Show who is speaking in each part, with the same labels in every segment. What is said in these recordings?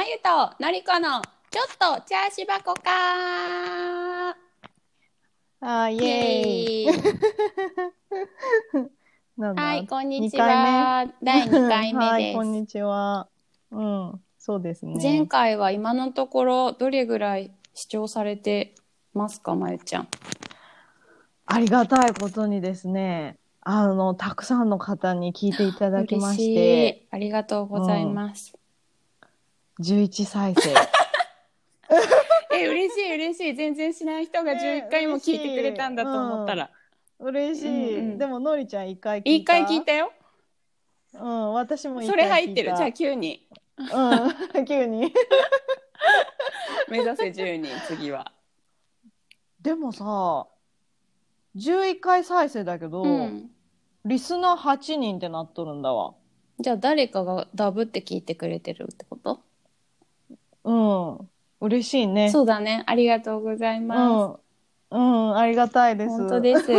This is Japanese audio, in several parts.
Speaker 1: まゆとのりこのちょっとチャーシ箱か
Speaker 2: あーイ
Speaker 1: イ
Speaker 2: エーイ。
Speaker 1: エーイ
Speaker 2: なんだ？
Speaker 1: はい、こんにちは。第2回目
Speaker 2: はい、
Speaker 1: です。
Speaker 2: こんにちは。うん、そうですね。
Speaker 1: 前回は今のところどれぐらい視聴されてますか、まゆちゃん？
Speaker 2: ありがたいことにですね、あの、たくさんの方に聞いていただきまし
Speaker 1: 嬉
Speaker 2: て、
Speaker 1: い。ありがとうございます。
Speaker 2: 11再生。
Speaker 1: え、嬉しい嬉しい。全然しない人が
Speaker 2: ね
Speaker 1: 11回も聞いてくれたんだと思ったら。
Speaker 2: 嬉しい。
Speaker 1: うんうん
Speaker 2: でも、のりちゃん一回聞い
Speaker 1: 1
Speaker 2: た。
Speaker 1: 回聞いたよ。
Speaker 2: うん、私も一
Speaker 1: そ。れ入ってる。じゃあ9人。
Speaker 2: うん、急に。
Speaker 1: 目指せ10人、次は。
Speaker 2: でもさ、11回再生だけど、
Speaker 1: うん。
Speaker 2: リスナー8人ってなっとるんだわ。
Speaker 1: じゃあ誰かがダブって聞いてくれてるってこと？
Speaker 2: うん。嬉しいね。
Speaker 1: そうだね。ありがとうございま
Speaker 2: うん。うん、ありがたいで
Speaker 1: す。
Speaker 2: す。
Speaker 1: 本当です。で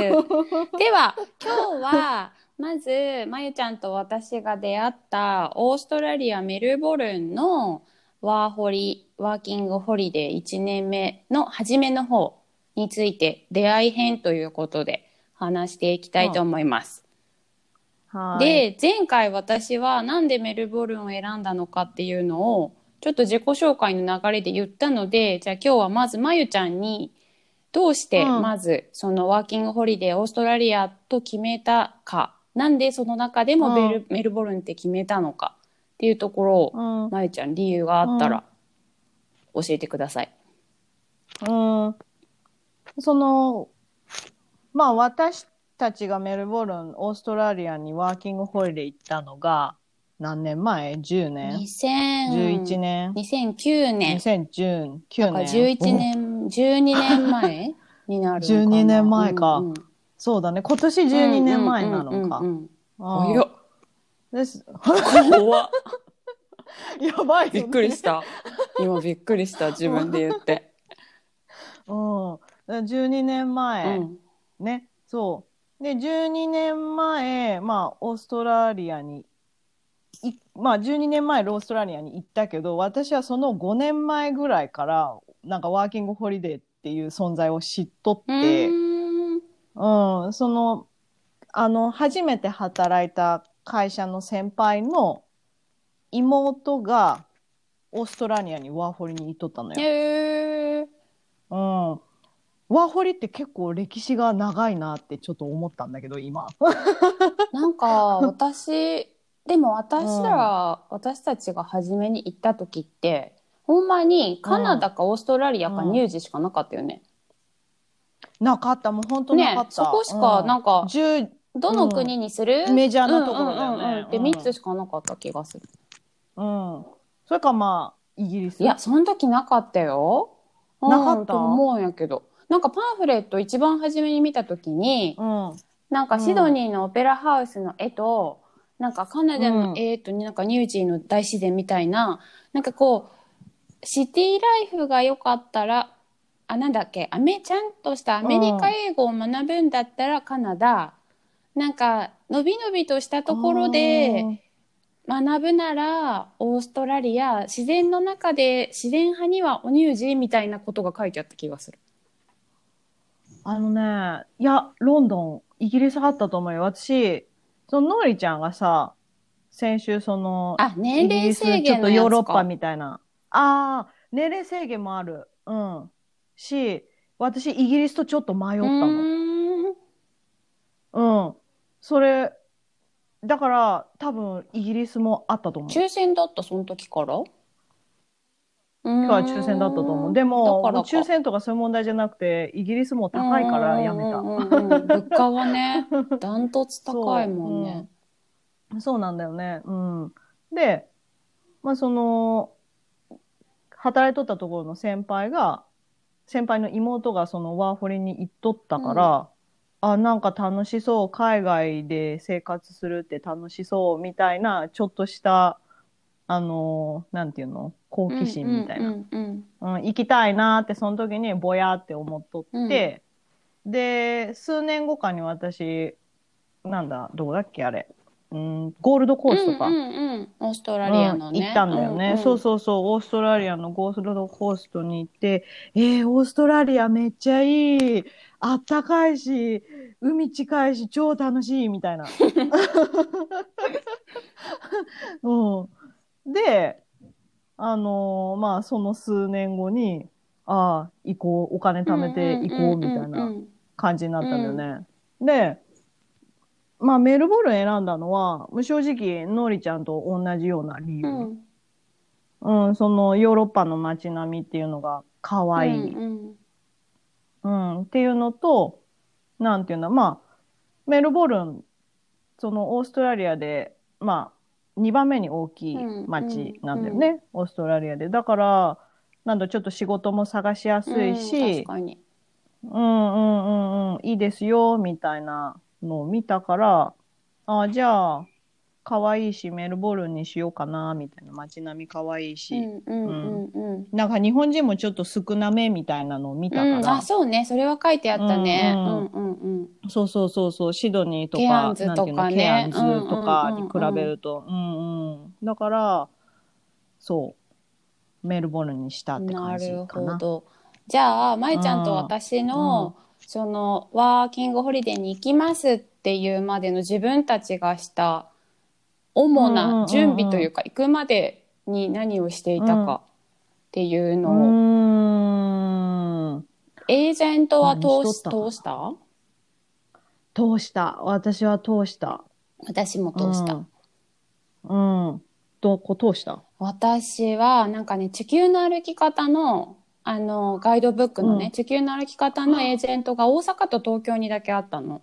Speaker 1: は、今日は、まず、まゆちゃんと私が出会ったオーストラリア・メルボルンのワーホリ、ワーキングホリデー1年目の初めの方について出会い編ということで話していきたいと思います。
Speaker 2: はい。
Speaker 1: で、前回私はなんでメルボルンを選んだのかっていうのを、ちょっと自己紹介の流れで言ったので、じゃあ今日はまずまゆちゃんに、どうして
Speaker 2: うん
Speaker 1: まずそのワーキングホリデーオーストラリアと決めたか、なんでその中でもベル、メルボルンって決めたのかっていうところを、
Speaker 2: うん。
Speaker 1: まゆちゃん理由があったら教えてください。
Speaker 2: うん。その、まあ私たちがメルボルン、オーストラリアにワーキングホリデー行ったのが、何年前 ?10 年
Speaker 1: ？2000
Speaker 2: ?11 年
Speaker 1: ？2009年。
Speaker 2: ?2019
Speaker 1: だから
Speaker 2: 年。
Speaker 1: 11年、12年前になるのかな。
Speaker 2: 12年前か
Speaker 1: うんうん
Speaker 2: そうだね。今年12年前なのか
Speaker 1: うん。うんうん
Speaker 2: うん
Speaker 1: 早っ
Speaker 2: です。
Speaker 1: 怖っ
Speaker 2: やばいよね
Speaker 1: びっくりした。今びっくりした、自分で言って。
Speaker 2: うん。12年
Speaker 1: う
Speaker 2: 前、
Speaker 1: ん。
Speaker 2: ね。そう。で、12年前、まあ、オーストラリアに、いまあ、12年前、オーストラリアに行ったけど、私はその5年前ぐらいから、なんかワーキングホリデーっていう存在を知っとって、
Speaker 1: ん
Speaker 2: うん、その、あの、初めて働いた会社の先輩の妹が、オーストラリアにワーホリに行っとったのよ。
Speaker 1: へー
Speaker 2: うん。ワーホリって結構歴史が長いなってちょっと思ったんだけど、今。
Speaker 1: なんか、私、でも私ら、私たちが初めに行った時って、ほんまにカナダかオーストラリアか
Speaker 2: うん
Speaker 1: ニュージーしかなかったよね。
Speaker 2: なかった、もう本当なかった。
Speaker 1: ねそこしかなんか
Speaker 2: うん10
Speaker 1: どの国にする、
Speaker 2: メジャーなところだよね
Speaker 1: うんうんうんうんで、
Speaker 2: うん
Speaker 1: 3つしかなかった気がする。
Speaker 2: うん。それかまあ、イギリス？
Speaker 1: いや、その時なかったよ。
Speaker 2: なかった？
Speaker 1: うんと思うんやけど。なんかパンフレット一番初めに見た時に、
Speaker 2: うん。
Speaker 1: なんかシドニーのオペラハウスの絵と、なんかカナダの絵と、なんかニュージーの大自然みたいな、なんかこう、シティライフが良かったら、あ、なんだっけ、アメ、ちゃんとしたアメリカ英語を学ぶんだったらカナダ、なんか、のびのびとしたところで、学ぶならオーストラリア自然の中で自然派にはお乳児みたいなことが書いてあった気がする。
Speaker 2: あのね、いや、ロンドン、イギリスあったと思うよ。私、そのノーリちゃんがさ、先週その、
Speaker 1: あ、年齢制
Speaker 2: イギリスちょっと。ヨーロッパみたいな。ああ、年齢制限もある。うん。し、私、イギリスとちょっと迷った
Speaker 1: う
Speaker 2: の。うん。それ、だから、多分、イギリスもあったと思う。
Speaker 1: 抽選だったその時から？
Speaker 2: 今日は抽選だったと思う。で
Speaker 1: だ
Speaker 2: も、
Speaker 1: からか
Speaker 2: 抽選とかそういう問題じゃなくて、イギリスも高いからやめた。
Speaker 1: うんうんうんうん物価がね、ダントツ高いもんね。
Speaker 2: そうなんだよね。うん。で、まあその、働いとったところの先輩が、先輩の妹がそのワーホリに行っとったから、あ、なんか楽しそう、海外で生活するって楽しそうみたいな、ちょっとした、あの、なんていうの好奇心みたいな。
Speaker 1: うんうん
Speaker 2: うん、行きたいなって、その時にぼやって思っとって、で、数年後かに私、なんだ、どこだっけあれ。うん、ゴールドコーストか。
Speaker 1: うんうんうん。オーストラリアのね。
Speaker 2: うん行ったんだよね、
Speaker 1: んん
Speaker 2: そうそうそう、オーストラリアのゴールドコーストに行って、えー、オーストラリアめっちゃいい。あったかいし、海近いし、超楽しい、みたいな。うん。で、あのーまあ、その数年後に、ああ、行こう、お金貯めて行こう、みたいな感じになったんだよね。で、まあ、メルボルン選んだのは、正直、ノリちゃんと同じような理由。
Speaker 1: うん。
Speaker 2: うん、そのヨーロッパの街並みっていうのが可愛い、
Speaker 1: うん
Speaker 2: うん。っていうのと、なんていうの、まあ、メルボルン、そのオーストラリアで、まあ、2番目に大きい街なんだよね、オーストラリアで。だから、なんだ、ちょっと仕事も探しやすいし、
Speaker 1: うん確かに。
Speaker 2: うんうんうんうん、いいですよ、みたいなのを見たから、あじゃあ、可愛いし、メルボルンにしようかな、みたいな。街並み可愛いし。なんか日本人もちょっと少なめみたいなのを見たから。
Speaker 1: うん、あ、そうね。それは書いてあったね。
Speaker 2: そうそうそうそう、シドニーとか、
Speaker 1: ケアンズとかね
Speaker 2: なんていうのケアンズとかに比べると。うんうん。だから、そう、メルボルンにしたって
Speaker 1: な
Speaker 2: 感じ
Speaker 1: る
Speaker 2: かな。
Speaker 1: ほど。じゃあ、まゆちゃんと私の、その、ワーキングホリデーに行きますっていうまでの自分たちがした主な準備というか、行くまでに何をしていたかっていう
Speaker 2: う
Speaker 1: のを、
Speaker 2: ーん。
Speaker 1: エージェントは通し通した？
Speaker 2: 通した。私は通した。
Speaker 1: 私も通した。
Speaker 2: うん。うん。どこ通した？
Speaker 1: 私はなんかね地球の歩き方のあのガイドブックのね、
Speaker 2: うん
Speaker 1: 地球の歩き方のエージェントが大阪と東京にだけあったの。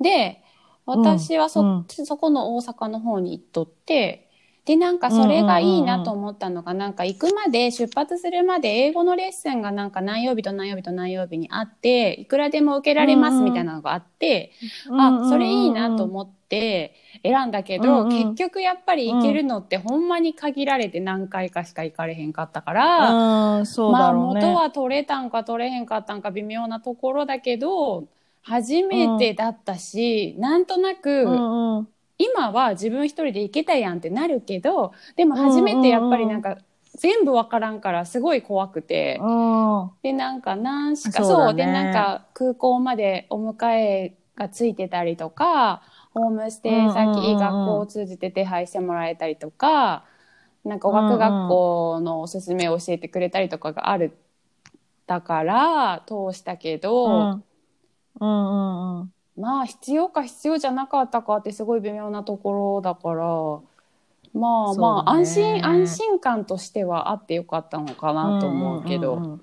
Speaker 1: で私はそ,、
Speaker 2: うん
Speaker 1: そこの大阪の方に行っとってでなんかそれがいいなと思ったのが、なんか行くまで出発するまで英語のレッスンがなんか何曜日と何曜日と何曜日にあっていくらでも受けられますみたいなのがあって、あ、それいいなと思って選んだけど、
Speaker 2: うんうん。
Speaker 1: 結局やっぱり行けるのってほんまに限られて何回かしか行かれへんかったから、
Speaker 2: うん、そう
Speaker 1: まあ
Speaker 2: だろうね。
Speaker 1: 元は取れたんか取れへんかったんか微妙なところだけど、初めてだったし、なんとなく、
Speaker 2: うんうん。
Speaker 1: 今は自分一人で行けたやんってなるけど、でも初めてやっぱりなんか、全部わからんからすごい怖くて、
Speaker 2: うん。
Speaker 1: でなんか何しか
Speaker 2: そうだね。
Speaker 1: でなんか空港までお迎えがついてたりとかホームステイ
Speaker 2: うんうんうんうん。
Speaker 1: 先学校を通じて手配してもらえたりとかなんか語学学校のおすすめを教えてくれたりとかがあるだから通したけど、
Speaker 2: うんうんうんうん。
Speaker 1: まあ必要か必要じゃなかったかってすごい微妙なところだからまあまあ、
Speaker 2: ね
Speaker 1: 安心安心感としてはあってよかったのかなと思うけど。
Speaker 2: んんんん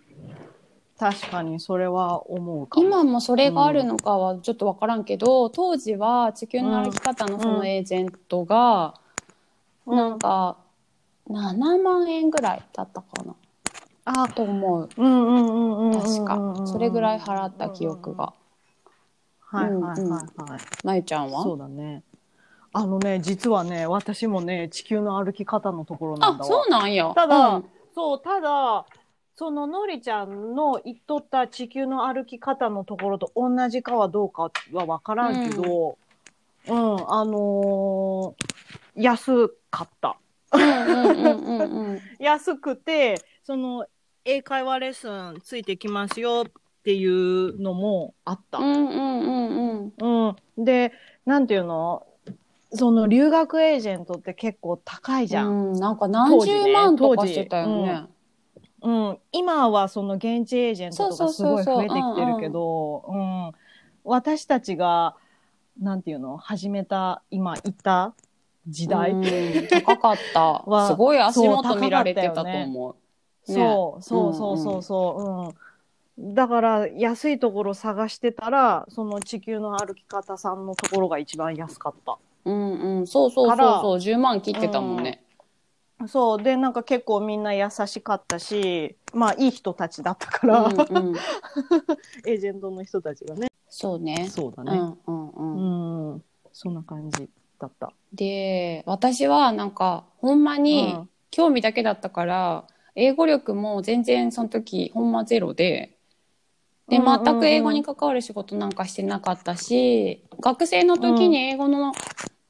Speaker 2: 確かにそれは思うかも。
Speaker 1: 今もそれがあるのかはちょっとわからんけど、当時は地球の歩き方のそのエージェントが、
Speaker 2: うん
Speaker 1: なんか7万円ぐらいだったかな
Speaker 2: あ、
Speaker 1: と思う
Speaker 2: うんうんうんうんうんうんうん。
Speaker 1: 確かそれぐらい払った記憶が。
Speaker 2: はいはいはいはい。
Speaker 1: まゆちゃんは？
Speaker 2: そうだね。あのね、実はね、私もね、地球の歩き方のところなんだわ。
Speaker 1: あそうなんや
Speaker 2: ただ、
Speaker 1: うん
Speaker 2: そう、ただ、そののりちゃんの言っとった地球の歩き方のところと同じかはどうかはわからんけど、うん、あのー安かった。
Speaker 1: うんうんうんうんうん
Speaker 2: 安くて、その、英会話レッスンついてきますよっていうのもあった。
Speaker 1: うんうんうんうん
Speaker 2: うん。で、なんていうの？その留学エージェントって結構高いじゃん。
Speaker 1: うんなんか何十万とかしてたよね。
Speaker 2: うん。今はその現地エージェントとかすごい増えてきてるけど、うん。私たちが、なんていうの始めた、今言った時代？
Speaker 1: うん高かった。
Speaker 2: は
Speaker 1: すごい足元見られてたと思う。
Speaker 2: そう、そうそうそうそう、うん。だから、安いところ探してたら、その地球の歩き方さんのところが一番安かった。
Speaker 1: うんうん、そうそうそう
Speaker 2: から
Speaker 1: そう、10万切ってたもんね。
Speaker 2: そう。で、なんか結構みんな優しかったし、まあいい人たちだったから、
Speaker 1: うんうん、
Speaker 2: エージェントの人たちがね。
Speaker 1: そうね。う
Speaker 2: そうだね。
Speaker 1: んうんうん。
Speaker 2: うん。そんな感じだった。
Speaker 1: で、私はなんか、ほんまに
Speaker 2: うん
Speaker 1: 興味だけだったから、英語力も全然その時、ほんまゼロで、で、
Speaker 2: うんうんうん
Speaker 1: 全く英語に関わる仕事なんかしてなかったし、学生の時に英語の、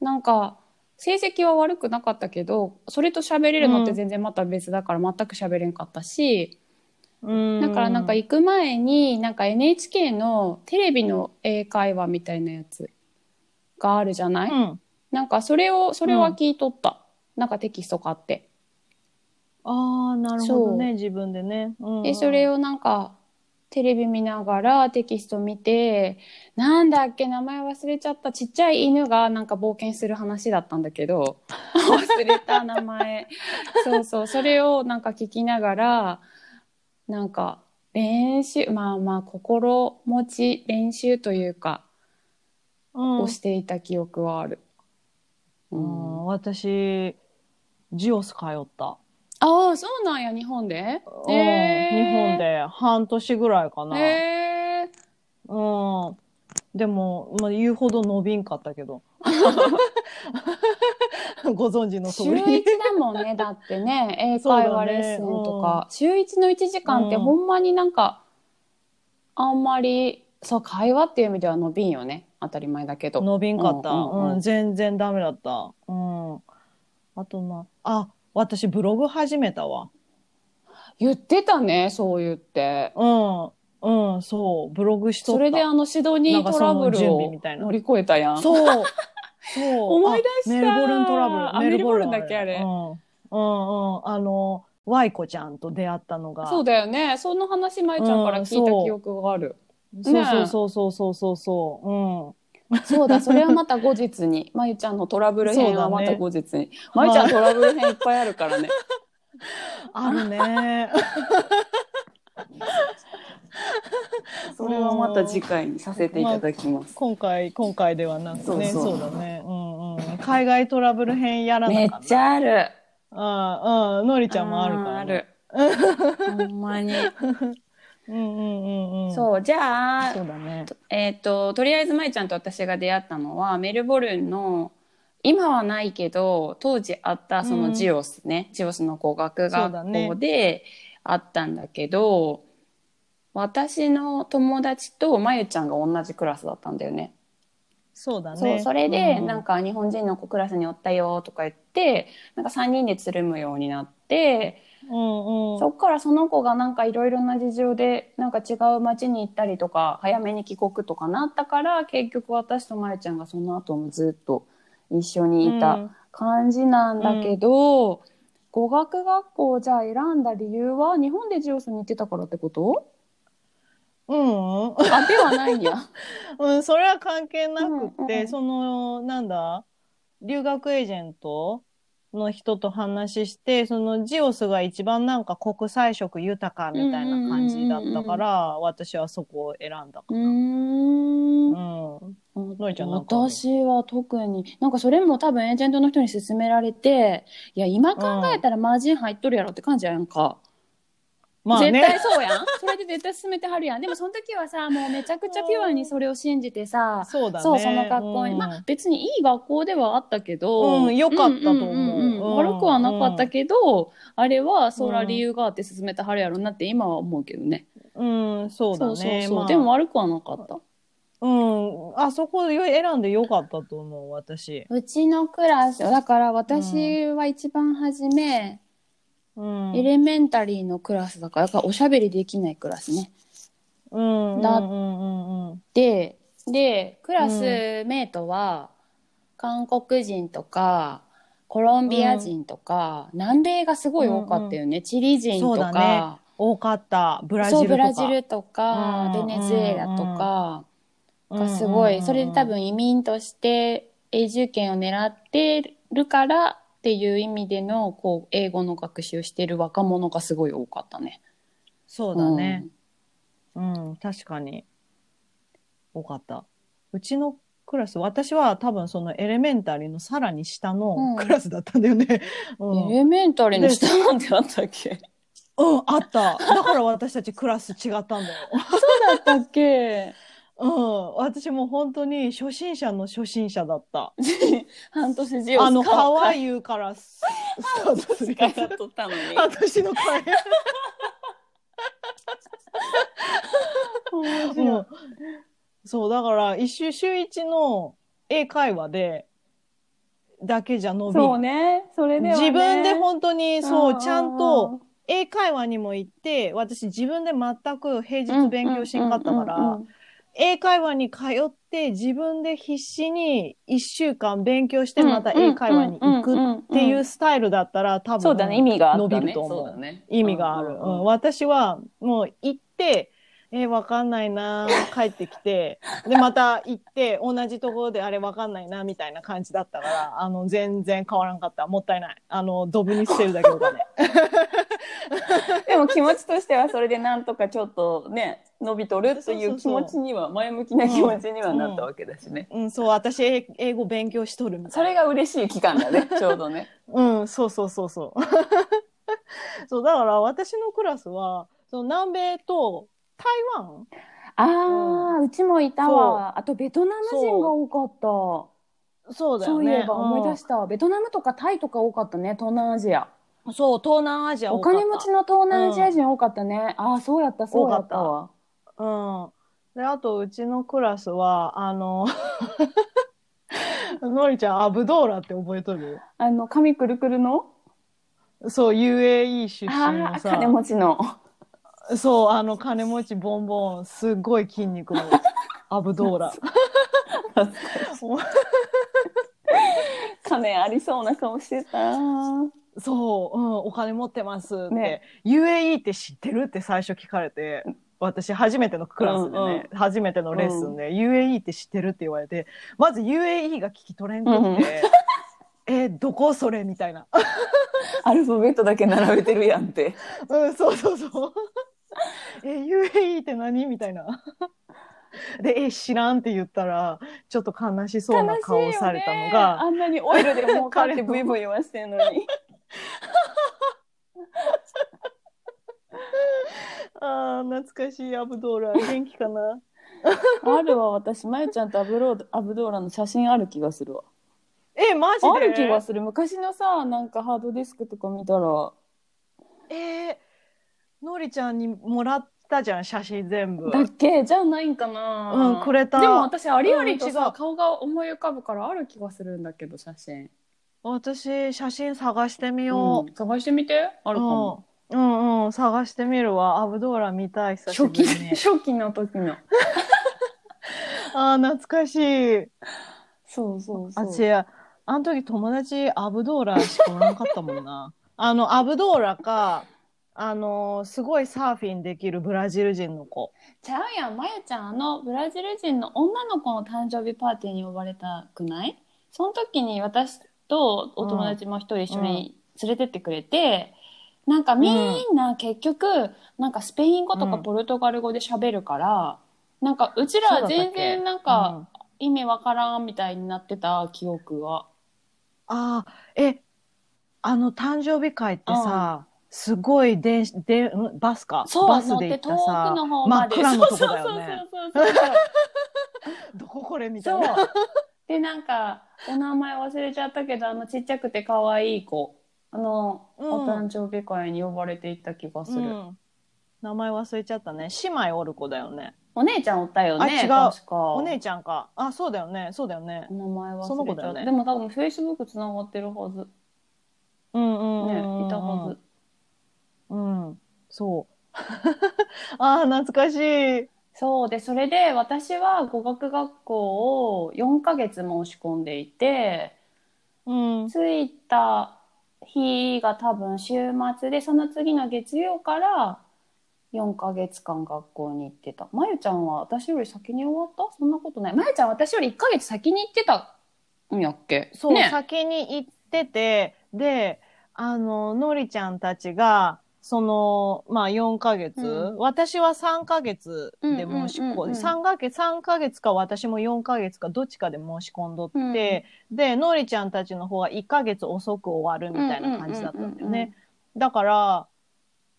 Speaker 1: なんか、成績は悪くなかったけど、それと喋れるのって全然また別だから全く喋れんかったし、
Speaker 2: うん。
Speaker 1: だからなんか行く前に、なんか NHK のテレビの英会話みたいなやつがあるじゃない、
Speaker 2: うん。
Speaker 1: なんかそれを、それは聞いとった。なんかテキスト買って。
Speaker 2: ああ、なるほどね、自分でね。うん、
Speaker 1: で、それ
Speaker 2: を。
Speaker 1: をなんか、テレビ見ながらテキスト見て、なんだっけ、名前忘れちゃった。ちっちゃい犬がなんか冒険する話だったんだけど、忘れた名前。そうそう、それをなんか聞きながら、なんか練習、まあまあ心持ち練習というか、
Speaker 2: うん
Speaker 1: をしていた記憶はある。う
Speaker 2: うんん、私、ジオス通った。
Speaker 1: ああ、そうなんや、日本で？
Speaker 2: うん日本。で半年ぐらいかな。
Speaker 1: へえ
Speaker 2: うん。でも、まあ、言うほど伸びんかったけど。ご存知の通
Speaker 1: 週
Speaker 2: り。
Speaker 1: 一だもんね、だってね、英会話レッスンとか。週一の1時間って
Speaker 2: うん
Speaker 1: ほんまになんか、あんまり、そう、会話っていう意味では伸びんよね。当たり前だけど。
Speaker 2: 伸びんかった。
Speaker 1: うんうんうん
Speaker 2: うん、全然ダメだった。うん。あとまあ、あ、私ブログ始めたわ。
Speaker 1: 言ってたね、そう言って。
Speaker 2: うん。うん、そう。ブログしと。
Speaker 1: それであのシドニートラブルを
Speaker 2: みたいな
Speaker 1: 乗り越えたやん。
Speaker 2: そう。そう。
Speaker 1: 思い出した
Speaker 2: あメルボルントラブル。
Speaker 1: あメルボルンだっけあれ
Speaker 2: うん。うんうん。あの、ワイコちゃんと出会ったのが。
Speaker 1: そうだよね。その話、まいちゃんから聞いた記憶がある。
Speaker 2: そうそうそうそうそうそうそう。うん。
Speaker 1: そうだ、それはまた後日に。まゆちゃんのトラブル編はまた後日に。まゆちゃんトラブル編いっぱいあるからね。
Speaker 2: あるね。
Speaker 1: それはまた次回にさせていただきます。
Speaker 2: 今回、今回ではなくね。
Speaker 1: そう
Speaker 2: だね。うんうん。海外トラブル編やらな
Speaker 1: めっ
Speaker 2: かった。
Speaker 1: ちゃある。
Speaker 2: うんうん。のりちゃんもあるから、
Speaker 1: ある。ほんまに。
Speaker 2: うんうんうんうん。
Speaker 1: そう、じゃあ
Speaker 2: そ、うだね。
Speaker 1: えっ、と、とりあえずまいちゃんと私が出会ったのは、メルボルンの、今はないけど、当時あったそのジオスね、ジオスの語学学校であったんだけど、私の友達とまゆちゃんが同じクラスだったんだよね。
Speaker 2: そうだね。
Speaker 1: そう、それで、
Speaker 2: うん
Speaker 1: なんか日本人の子クラスにおったよとか言って、なんか3人でつるむようになって、
Speaker 2: うんうん。
Speaker 1: そっからその子がなんかいろいろな事情でなんか違う町に行ったりとか早めに帰国とかなったから結局私とまゆちゃんがその後もずっと一緒にいた感じなんだけど、語学学校をじゃあ選んだ理由は日本でジオスに行ってたからってこと？
Speaker 2: うん。うん。
Speaker 1: あではないんや。
Speaker 2: うん、それは関係なくって、
Speaker 1: うんうん
Speaker 2: その、なんだ、留学エージェント？の人と話して、そのジオスが一番なんか国際色豊かみたいな感じだったから、私はそこを選んだかな。
Speaker 1: ん
Speaker 2: うん。のりちゃんなん
Speaker 1: 私は特になんかそれも多分エージェントの人に勧められていや今考えたらマージン入っとるやろって感じやんか、
Speaker 2: まあ
Speaker 1: 絶対
Speaker 2: ね。
Speaker 1: そうやん。それで絶対勧めてはるやん。でもその時はさもうめちゃくちゃピュアにそれを信じてさ
Speaker 2: そうだね。
Speaker 1: そうその学校に、
Speaker 2: うん。
Speaker 1: まあ別にいい学校ではあったけど、
Speaker 2: うん良かったと思う。
Speaker 1: 悪くはなかったけど、あれはそら理由があって勧めてはるやろなって今は思うけどね。
Speaker 2: うん、そうだね。
Speaker 1: そうそうそう、
Speaker 2: まあ。
Speaker 1: でも悪くはなかった。
Speaker 2: うん。あそこよ選んでよかったと思う、私。
Speaker 1: うちのクラスだから私は一番初め、
Speaker 2: うん。
Speaker 1: エレメンタリーのクラスだからおしゃべりできないクラスね
Speaker 2: うん。
Speaker 1: だ
Speaker 2: うんうんうんうん。
Speaker 1: ででクラスメートは韓国人とかコロンビア人とか、南米がすごい多かったよね、チリ人と
Speaker 2: そうだね
Speaker 1: か
Speaker 2: 多かった。ブラジルとか。
Speaker 1: そうブラジルとか、
Speaker 2: うん
Speaker 1: ベネズエラとか
Speaker 2: うん
Speaker 1: がすごい、
Speaker 2: うん
Speaker 1: それで多分移民として永住権を狙ってるからっていう意味でのこう英語の学習してる若者がすごい多かったね。
Speaker 2: そうだね。うん、確かに。多かった。うちのクラス、私は多分そのエレメンタリーのさらに下
Speaker 1: うん
Speaker 2: のクラスだったんだよね。う
Speaker 1: うん
Speaker 2: ん、
Speaker 1: エレメンタリーの下なんてあったっけ？
Speaker 2: うん、あった。だから私たちクラス違ったんだよ。
Speaker 1: そうだったっけ？
Speaker 2: うん、私もう本当に初心者の初心者だった。
Speaker 1: 半年中
Speaker 2: あの、ハワ
Speaker 1: イ
Speaker 2: イユーからススタートする
Speaker 1: 使
Speaker 2: やつ。
Speaker 1: ったのに。
Speaker 2: 私の会
Speaker 1: 面白い
Speaker 2: うんそう、だから、一週、週一の英会話で、だけじゃ伸び
Speaker 1: そうね。それではね。
Speaker 2: 自分で本当にそう、ちゃんと、
Speaker 1: う
Speaker 2: 英会話にも行って、私自分で全く平日勉強しんかったか
Speaker 1: うんうん
Speaker 2: ら
Speaker 1: うん、
Speaker 2: 英会話に通って自分で必死に一週間勉強してまた英会話に行くっていうスタイルだったら多分
Speaker 1: そうだね、意味が。
Speaker 2: 伸びると思う
Speaker 1: ね。
Speaker 2: 意味がある。私はもう行って、えーわかんないな帰ってきて、で、また行って、同じところであれわかんないなみたいな感じだったから、あの、全然変わらんかった。もったいない。あの、ドブに捨てるだけの金。
Speaker 1: でも気持ちとしてはそれでなんとかちょっとね、伸びとるという気持ちには、前向きな気持ちにはなったわけだしね。
Speaker 2: うん、そう、私、英英語勉強しとるみた
Speaker 1: そ。れが嬉しい期間だね、ちょうどね。
Speaker 2: うん、そうそうそうそう。そう、だから私のクラスは、その南米と台湾？
Speaker 1: ああ、うちもいたわ。あとベトナム人が多かった。
Speaker 2: そうだよね。
Speaker 1: そういえば思い出した。ベトナムとかタイとか多かったね、東南アジア。
Speaker 2: うんそう、東南アジア
Speaker 1: お
Speaker 2: 多かった
Speaker 1: 金持ちの東南アジア人多かったね。ああ、そうやった、そうやったわ。
Speaker 2: うん。で、あと、うちのクラスは、あの、のりちゃん、アブドーラって覚えとる？
Speaker 1: あの、髪くるくるの？
Speaker 2: そう、UAE 出身
Speaker 1: ああ、
Speaker 2: のさ、
Speaker 1: 金持ちの。
Speaker 2: そう、あの、金持ちボンボン、すっごい筋肉の アブドーラ。
Speaker 1: 金ありそうな顔してた。
Speaker 2: そう、うん、お金持ってますって、
Speaker 1: ね
Speaker 2: UAE って知ってるって最初聞かれて、私初めてのクラスでね、初めてのレッスンで、UAE って知ってるって言われて、まず UAE が聞き取れんくって、
Speaker 1: うん
Speaker 2: え、どこそれみたいな。
Speaker 1: アルファベットだけ並べてるやんって。
Speaker 2: うん、そうそうそう。え、UAE って何？みたいな。で、え、知らんって言ったら、ちょっと悲しそうな顔をされたのが、
Speaker 1: あんなにオイルで儲かってブイブイ言わしてんのに。
Speaker 2: ああ、懐かしいアブドーラ、元気かな？
Speaker 1: あるわ、私、まゆちゃんとアブロードアブドーラの写真ある気がするわ。
Speaker 2: え、マジで？
Speaker 1: ある気がする。昔のさ、なんかハードディスクとか見たら、
Speaker 2: えー、のりちゃんにもらったじゃん、写真全部。
Speaker 1: だっけ？じゃないんかな
Speaker 2: うんくれた
Speaker 1: でも私、ありありとさ、
Speaker 2: うん違う
Speaker 1: 顔が思い浮かぶからある気がするんだけど、写真。
Speaker 2: 私、写真探してみよ
Speaker 1: うん探してみて。あ
Speaker 2: う。
Speaker 1: るかも。
Speaker 2: うん、うん、うん、探してみるわ。アブドーラ見たい、久しぶ
Speaker 1: 初期。初期の時の。
Speaker 2: ああ、懐かしい。
Speaker 1: そうそうそう。
Speaker 2: あちや、あの時友達アブドーラしかおらんかったもんな。あの、アブドーラか、あの、すごいサーフィンできるブラジル人の子。
Speaker 1: ちゃうやん、まゆちゃん、あの、ブラジル人の女の子の誕生日パーティーに呼ばれたくない？その時に私とお友達も一人一緒に連れてってくれて、なんかみんな結局、なんかスペイン語とか
Speaker 2: うん。
Speaker 1: ポルトガル語で喋るから、なんかうちら全然なんか意味わからんみたいになってた記憶は。
Speaker 2: ああ、え、あの、誕生日会ってさ、すごい電子、で、んバスか？バスで行ったさ、真。っ暗のとこだよね。どここれみた
Speaker 1: そ
Speaker 2: いうな。
Speaker 1: でなんかお名前忘れちゃったけどあのちっちゃくて可愛い子あの、
Speaker 2: うん
Speaker 1: お誕生日会に呼ばれていった気がする、
Speaker 2: うん名前忘れちゃったね。姉妹おる子だよね。
Speaker 1: お姉ちゃんおったよね
Speaker 2: あ違う
Speaker 1: 確か
Speaker 2: お姉ちゃんか。あ、そうだよね。そうだよね
Speaker 1: お。名前忘れちゃった、
Speaker 2: その子だよね
Speaker 1: でも多分フェイスブックつながってるはず
Speaker 2: うんうん
Speaker 1: ね
Speaker 2: うんうん。
Speaker 1: いたはず
Speaker 2: うん。そう。ああ、懐かしい。
Speaker 1: そうでそれで私は語学学校を4ヶ月申し込んでいて
Speaker 2: うん。
Speaker 1: 着いた日が多分週末でその次の月曜から4ヶ月間学校に行ってたまゆちゃんは私より先に終わった？そんなことないまゆちゃんは私より1ヶ月先に行ってたんやっけ？
Speaker 2: そう、
Speaker 1: ね、
Speaker 2: 先に行ってて、で、あの、のりちゃんたちが、その、まあ4ヶ月、
Speaker 1: うん。
Speaker 2: 私は3ヶ月で申し込んで、
Speaker 1: うんうんうんうん。
Speaker 2: 3ヶ月、3ヶ月か私も4ヶ月かどっちかで申し込んどって、で、のりちゃんたちの方は1ヶ月遅く終わるみたいな感じだったんだよ
Speaker 1: うんうんうんうん。
Speaker 2: ね。だから、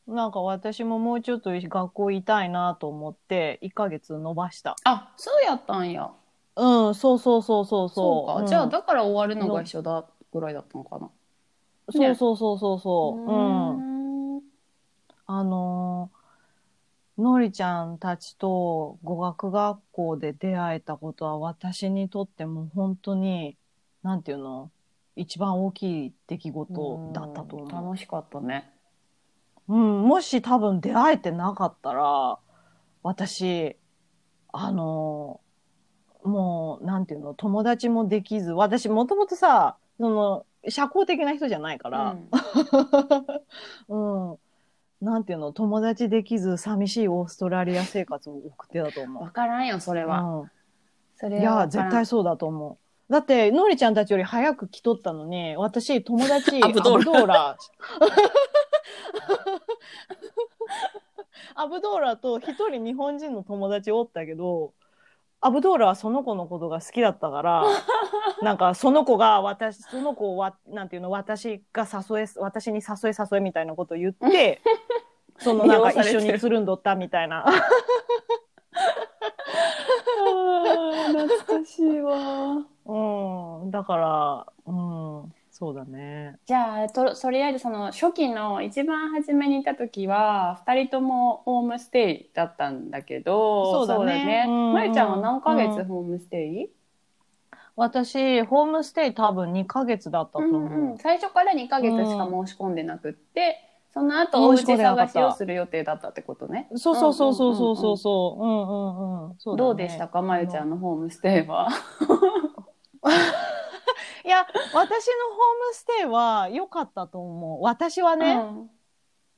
Speaker 2: なんか私ももうちょっと学校いたいなと思って、1ヶ月伸ばした。
Speaker 1: あそうやったんや。
Speaker 2: うん、そうそうそうそう
Speaker 1: そう。か、
Speaker 2: うん
Speaker 1: じゃあだから終わるのが一緒だぐらいだったのかな。
Speaker 2: そうそうそうそうそう。うん。
Speaker 1: ん
Speaker 2: あのーのりちゃんたちと語学学校で出会えたことは私にとっても本当に、なんていうの？一番大きい出来事だったと思う。
Speaker 1: うん楽しかったね。
Speaker 2: うん、もし多分出会えてなかったら、私、あの、もう、なんていうの、友達もできず、私もともとさ、その、社交的な人じゃないから、うん、なんていうの、友達できず、寂しいオーストラリア生活を送ってたと思
Speaker 1: わからんよ、それ
Speaker 2: う。
Speaker 1: は。
Speaker 2: うん
Speaker 1: それ
Speaker 2: いや、絶対そうだと思う。だって、のりちゃんたちより早く来とったのに、私、友達、
Speaker 1: アブドーラ。
Speaker 2: アブドーラと一人日本人の友達おったけど、アブドーラはその子のことが好きだったから、なんかその子が私、その子をわ、なんていうの、私が誘え、私に誘え誘えみたいなことを言って、そのなんか一緒につるんどったみたいな。
Speaker 1: 懐かしいわ。
Speaker 2: うん、だから、うん、そうだね。
Speaker 1: じゃあととりあえずその初期の一番初めにいた時は2人ともホームステイだったんだけど
Speaker 2: そうだねうん
Speaker 1: まゆちゃんは何ヶ月
Speaker 2: うん
Speaker 1: ホームステイ、
Speaker 2: 私、ホームステイ多分2ヶ月だったと
Speaker 1: うん
Speaker 2: 思う。
Speaker 1: うん最初から2ヶ月しか申し込んでなくって、その後お家
Speaker 2: 申し込んでなかった
Speaker 1: 探しをする予定だったってことね。
Speaker 2: そうそうそうそうそうそうそう。うんうんうん。そうだね
Speaker 1: どうでしたか？まゆちゃんのホームステイは。
Speaker 2: いや、私のホームステイは良かったと思う。私はね、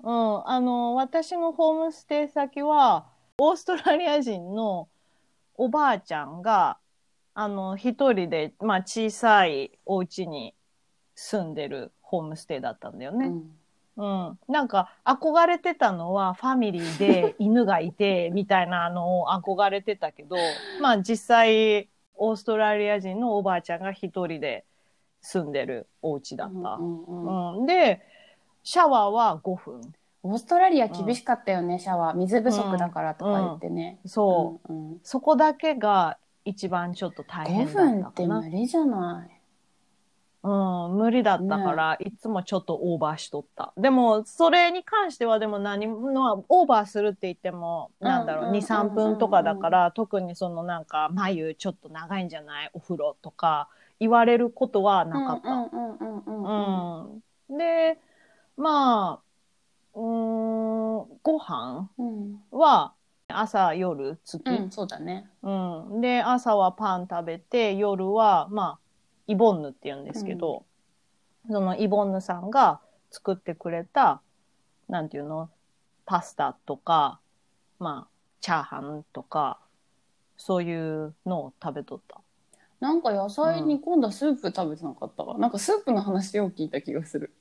Speaker 2: うん、あの、私のホームステイ先は、オーストラリア人のおばあちゃんが、あの、一人で、まあ、小さいお家に住んでるホームステイだったんだよね。
Speaker 1: うん
Speaker 2: うん。なんか、憧れてたのは、ファミリーで犬がいて、みたいなのを憧れてたけど、まあ実際、オーストラリア人のおばあちゃんが一人で住んでるお家だった。
Speaker 1: うんうんうん
Speaker 2: うん。で、シャワーは5分。
Speaker 1: オーストラリア厳しかったよね、シャワー。水不足だからとか言ってね。
Speaker 2: そう。
Speaker 1: うんうん
Speaker 2: そこだけが一番ちょっと大変
Speaker 1: 5
Speaker 2: だっ
Speaker 1: 分って
Speaker 2: たかな
Speaker 1: 無。理じゃない？
Speaker 2: うん、無理だったから、いつもちょっとオーバーしとった。でも、それに関してはでも何も、オーバーするって言っても、なんだろう、2、
Speaker 1: うんうんうんうん
Speaker 2: 3分とかだから、特にそのなんか、眉ちょっと長いんじゃない？お風呂とか、言われることはなかった。
Speaker 1: うんうんうんうんうん
Speaker 2: うん。で、まあ、うーん、ご飯
Speaker 1: うん
Speaker 2: は朝、夜、月。
Speaker 1: うん、そうだね。
Speaker 2: うん。で、朝はパン食べて、夜は、まあ、イボンヌって言うんですけど、そのイボンヌさんが作ってくれた、なんていうの、パスタとか、まあ、チャーハンとか、そういうのを食べとった。
Speaker 1: なんか野菜煮込んだスープ食べてなかったわ。なんかスープの話を聞いた気がする。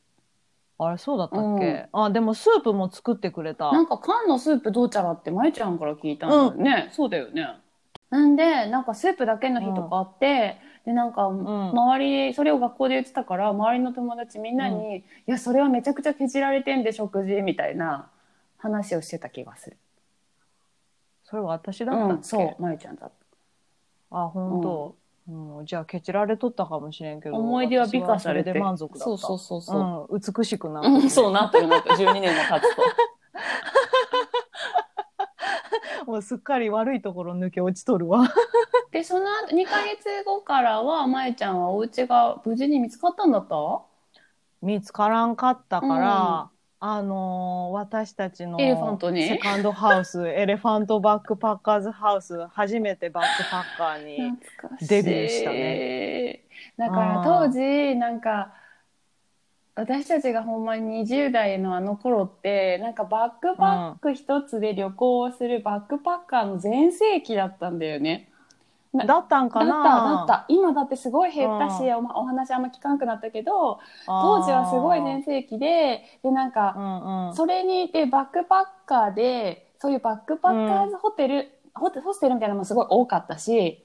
Speaker 2: あれ、そうだったっけ、あ、でもスープも作ってくれた。
Speaker 1: なんか缶のスープどうちゃらってまゆちゃんから聞いたんだよね。そうだよね。なんで、なんかスープだけの日とかあって、で、なんか、
Speaker 2: ん
Speaker 1: 周り、それを学校で言ってたから、周りの友達みんなに、いや、それはめちゃくちゃ削られてんで、食事、みたいな話をしてた気がする。
Speaker 2: それ私だったっけ、
Speaker 1: うん、そう、まゆちゃんだった。
Speaker 2: あ、本当、うんじゃあ、ケチられとったかもしれんけど。
Speaker 1: 思い出は美化されて。
Speaker 2: 満足だった。
Speaker 1: そうそうそうそう。
Speaker 2: うん、美しくなってる
Speaker 1: うん、そうなってるなって、12年も経つと。
Speaker 2: もうすっかり悪いところ抜け落ちとるわ。
Speaker 1: で、その後、2ヶ月後からは、まゆちゃんはお家が無事に見つかったんだった？
Speaker 2: 見つからんかったから、あのー私たちの
Speaker 1: エレファントに？
Speaker 2: セカンドハウス、エレファントバックパッカーズハウス、初めてバックパッカーに。
Speaker 1: 懐かしい
Speaker 2: デビューしたね。
Speaker 1: だから当時、なんか、私たちがほんまに20代のあの頃って、なんかバックパック一つで旅行をするバックパッカーの全盛期だったんだよね。
Speaker 2: だったん
Speaker 1: だった、
Speaker 2: かな
Speaker 1: だった。今だってすごい減ったし、
Speaker 2: う
Speaker 1: おまお話あんま聞かなくなったけど、当時はすごい全盛期で、で、なんか、
Speaker 2: うんうん。
Speaker 1: それにでバックパッカーでそういうバックパッカーズホテル、ホテホステルみたいなのもすごい多かったし、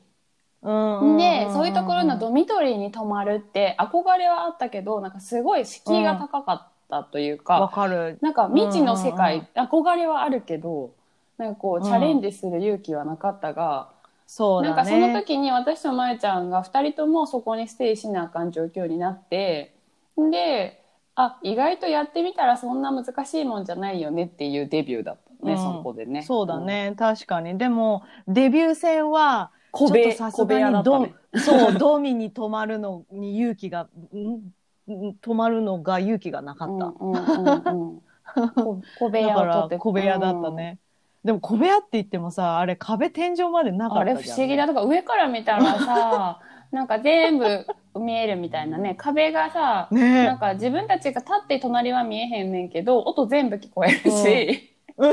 Speaker 2: うんうんうん
Speaker 1: でそういうところのドミトリーに泊まるって憧れはあったけどなんかすごい敷居が高かったというか、
Speaker 2: わかる。
Speaker 1: なんか未知の世界、
Speaker 2: うん
Speaker 1: 憧れはあるけどなんかこうチャレンジする勇気はなかったが、
Speaker 2: そうだね。
Speaker 1: なんかその時に私とまえちゃんが2人ともそこにステイしなあかん状況になってであ意外とやってみたらそんな難しいもんじゃないよねっていうデビューだったね、
Speaker 2: うん
Speaker 1: そこでね。
Speaker 2: そうだね、確かに。でも、デビュー戦は、
Speaker 1: 小部
Speaker 2: ちょっとさす
Speaker 1: 小部屋だったね。
Speaker 2: そう、ドミに泊まるのに勇気が、んん泊まるのが勇気がなかった。
Speaker 1: うんうんうんうん こ小部屋を取って
Speaker 2: ら小部屋だった。ね。でも小部屋って言ってもさ、あれ壁天井までな
Speaker 1: うんあ
Speaker 2: かったじゃん、
Speaker 1: れ不思議だ。とか上から見たらさ、なんか全部見えるみたいなね。壁がさ、
Speaker 2: ね
Speaker 1: なんか自分たちが立って隣は見えへんねんけど、音全部聞こえるし。
Speaker 2: うん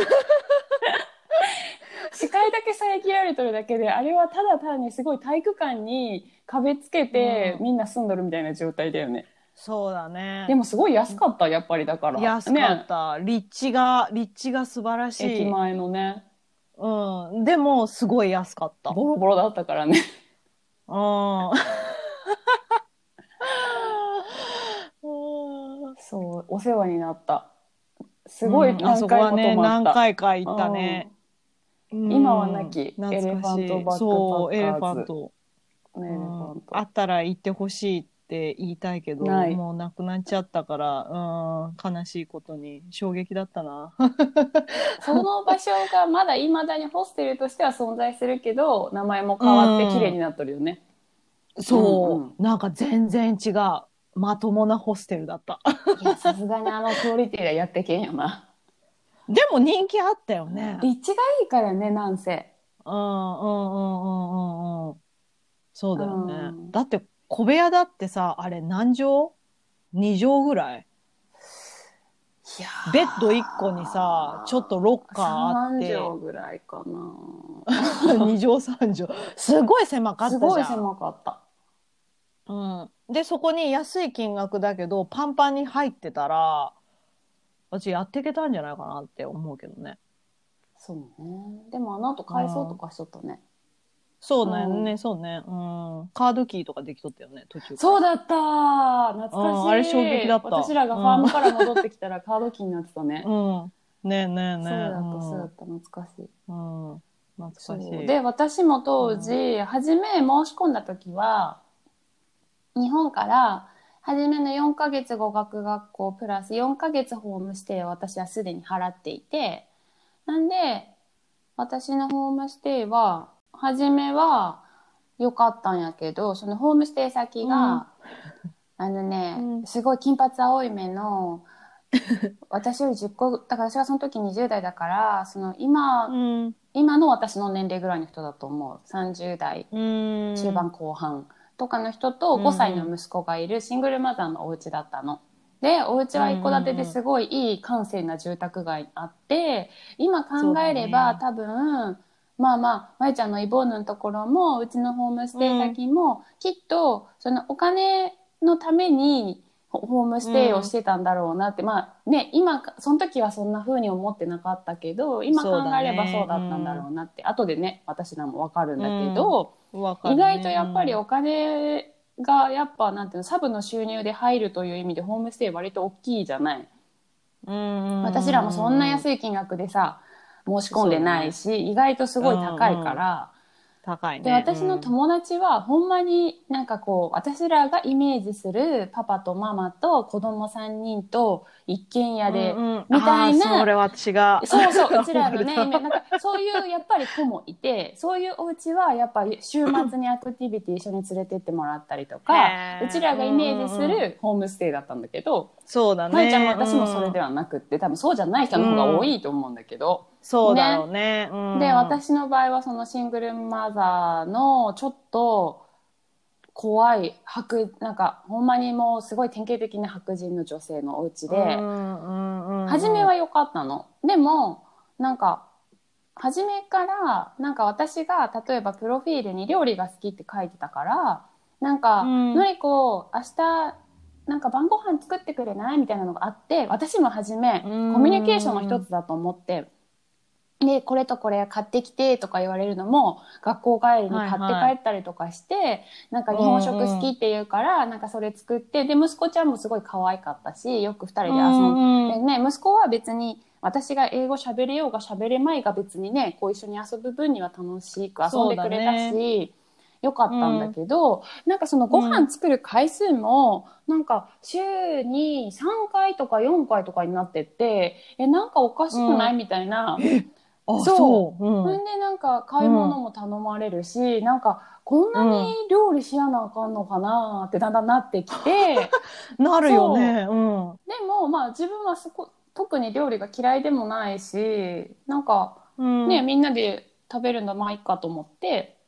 Speaker 2: 視
Speaker 1: 界だけ遮られてるだけで、あれはただ単にすごい体育館に壁つけて、
Speaker 2: うん
Speaker 1: みんな住んどるみたいな状態だよね。
Speaker 2: そうだね。
Speaker 1: でもすごい安かった、やっぱりだから。
Speaker 2: 安かった。立地が、立地が素晴らし
Speaker 1: ね。駅
Speaker 2: い。
Speaker 1: 前のね、
Speaker 2: うん。でも、すごい安かった。
Speaker 1: ボロボロだったからね。
Speaker 2: うん。
Speaker 1: そう、お世話になった。すごい何
Speaker 2: そこはね、
Speaker 1: 回も泊まった。
Speaker 2: 何回か行ったね。うん
Speaker 1: 今はなきエレファントバックパッカーズ
Speaker 2: そう、エレファント。
Speaker 1: ね
Speaker 2: あったら行ってほしいって言いたいけど、
Speaker 1: ない
Speaker 2: もうなくなっちゃったから、うん、悲しいことに衝撃だったな。
Speaker 1: その場所がまだ未だにホステルとしては存在するけど、名前も変わって綺麗になっとるよね。
Speaker 2: そう、
Speaker 1: うんうん
Speaker 2: なんか全然違う。まともなホステルだった。
Speaker 1: いや、さすがにあのクオリティでやってけんよな。
Speaker 2: でも人気あったよね。
Speaker 1: 立地がいいからね、なんせ。
Speaker 2: うんうんうんうんうんうん。そうだよね。
Speaker 1: うん
Speaker 2: だって小部屋だってさ、あれ何畳 ?2 畳ぐらい？
Speaker 1: いや
Speaker 2: ベッド1個にさ、ちょっとロッカーあっ
Speaker 1: 3
Speaker 2: て、
Speaker 1: 畳ぐらいかな。
Speaker 2: 2畳3畳。すごい狭かったじゃん。
Speaker 1: すごい狭かった。
Speaker 2: うん。で、そこに安い金額だけど、パンパンに入ってたら、私やっていけたんじゃないかなって思うけどね。
Speaker 1: そうね。でもあの後改装とかしとったね。
Speaker 2: そうね、
Speaker 1: うん
Speaker 2: そうね。うん。カードキーとかできとったよね、途中。
Speaker 1: そうだった懐かしい、
Speaker 2: うんあれ衝撃だった
Speaker 1: 私らがファームから戻ってきたら カードキーになってたね。
Speaker 2: うん。ねえねえねえ。
Speaker 1: そうだった、そうだった、懐かしい。
Speaker 2: うん。うん。懐かしい。
Speaker 1: で、私も当時、初め申し込んだ時は、日本から、初めの4ヶ月語学学校プラス4ヶ月ホームステイを私はすでに払っていて、なんで、私のホームステイは、初めは良かったんやけど、そのホームステイ先が、あのね、
Speaker 2: うん
Speaker 1: すごい金髪青い目の、私より10個、だから私がその時20代だから、その今、
Speaker 2: うん。
Speaker 1: 今の私の年齢ぐらいの人だと思う。30代
Speaker 2: うん。
Speaker 1: 中盤後半とかの人と
Speaker 2: うん
Speaker 1: 5歳の息子がいるシングルマザーのお家だったの。で、お家は一戸建てですごいいい閑静な住宅街にあって、今考えれば、多分、まあまあ、まゆちゃんのイボーヌのところも、うちのホームステイ先も、きっと、そのお金のために、ホホームステイをしてたんだろうなって、まあね、今、その時はそんな風に思ってなかったけど、今考えればそうだったんだろうなって、後でね、私らもわかるんだけど、
Speaker 2: わかるね。
Speaker 1: 意外とやっぱりお金がやっぱなんていうのサブの収入で入るという意味でホームステイ割と大きいじゃない、
Speaker 2: うん。
Speaker 1: 私らもそんな
Speaker 2: い。
Speaker 1: 安い金額でさ申し込んでないし、意外とすごい高いから、
Speaker 2: 高いね。
Speaker 1: で私の友達はほんまになんかこう私らがイメージするパパとママと子供3人と一軒家で、
Speaker 2: うんうん
Speaker 1: みたいな
Speaker 2: それは私が。
Speaker 1: そうそう、うちらのね、なんかそういうやっぱり子もいて、そういうお家はやっぱり週末にアクティビティ一緒に連れてってもらったりとかうちらがイメージするホームステイだったんだけど、
Speaker 2: そうだね。
Speaker 1: ちゃんも私もそれで
Speaker 2: は。
Speaker 1: はなくって、多分そうじゃない人の方が多いと思うんだけど、
Speaker 2: そうだろうね。うん
Speaker 1: で、、私の場合はそのシングルマザーのちょっと怖い白、なんかほんまにもうすごい典型的な白人の女性のお家で、初めは良かったの。でも、なんか、初めから、なんか私が、例えばプロフィールに料理が好きって書いてたから、なんか、
Speaker 2: うん。
Speaker 1: のりこ、明日、なんか晩ご飯作ってくれない？みたいなのがあって、私も初め、コ
Speaker 2: うん。
Speaker 1: ミュニケーションの一つだと思って、で、これとこれ買ってきてとか言われるのも、学校帰りに買って帰ったりとかして、なんか日本食好きって言うから、なんかそれ作って、で、息子ちゃんもすごい可愛かったし、よく二人で遊んで、
Speaker 2: うん
Speaker 1: でね、息子は別に私が英語喋れようが喋れまいが別にね、こう一緒に遊ぶ分には楽しく遊んでくれたし、よかったんだけど、なんかそのご飯作る回数も、なんか週に3回とか4回とかになってって、え、なんかおかしくないみたいな。
Speaker 2: あ、
Speaker 1: そう。
Speaker 2: そう。うん。
Speaker 1: ほんでなんか買い物も頼まれるし、なんかこんなに料理しやなあかんのかなってだんだんなってきて。
Speaker 2: なるよね。う。ん。
Speaker 1: でもまあ自分はそこ特に料理が嫌いでもないしなんか
Speaker 2: うん。
Speaker 1: ね、みんなで食べるのまあいいかと思って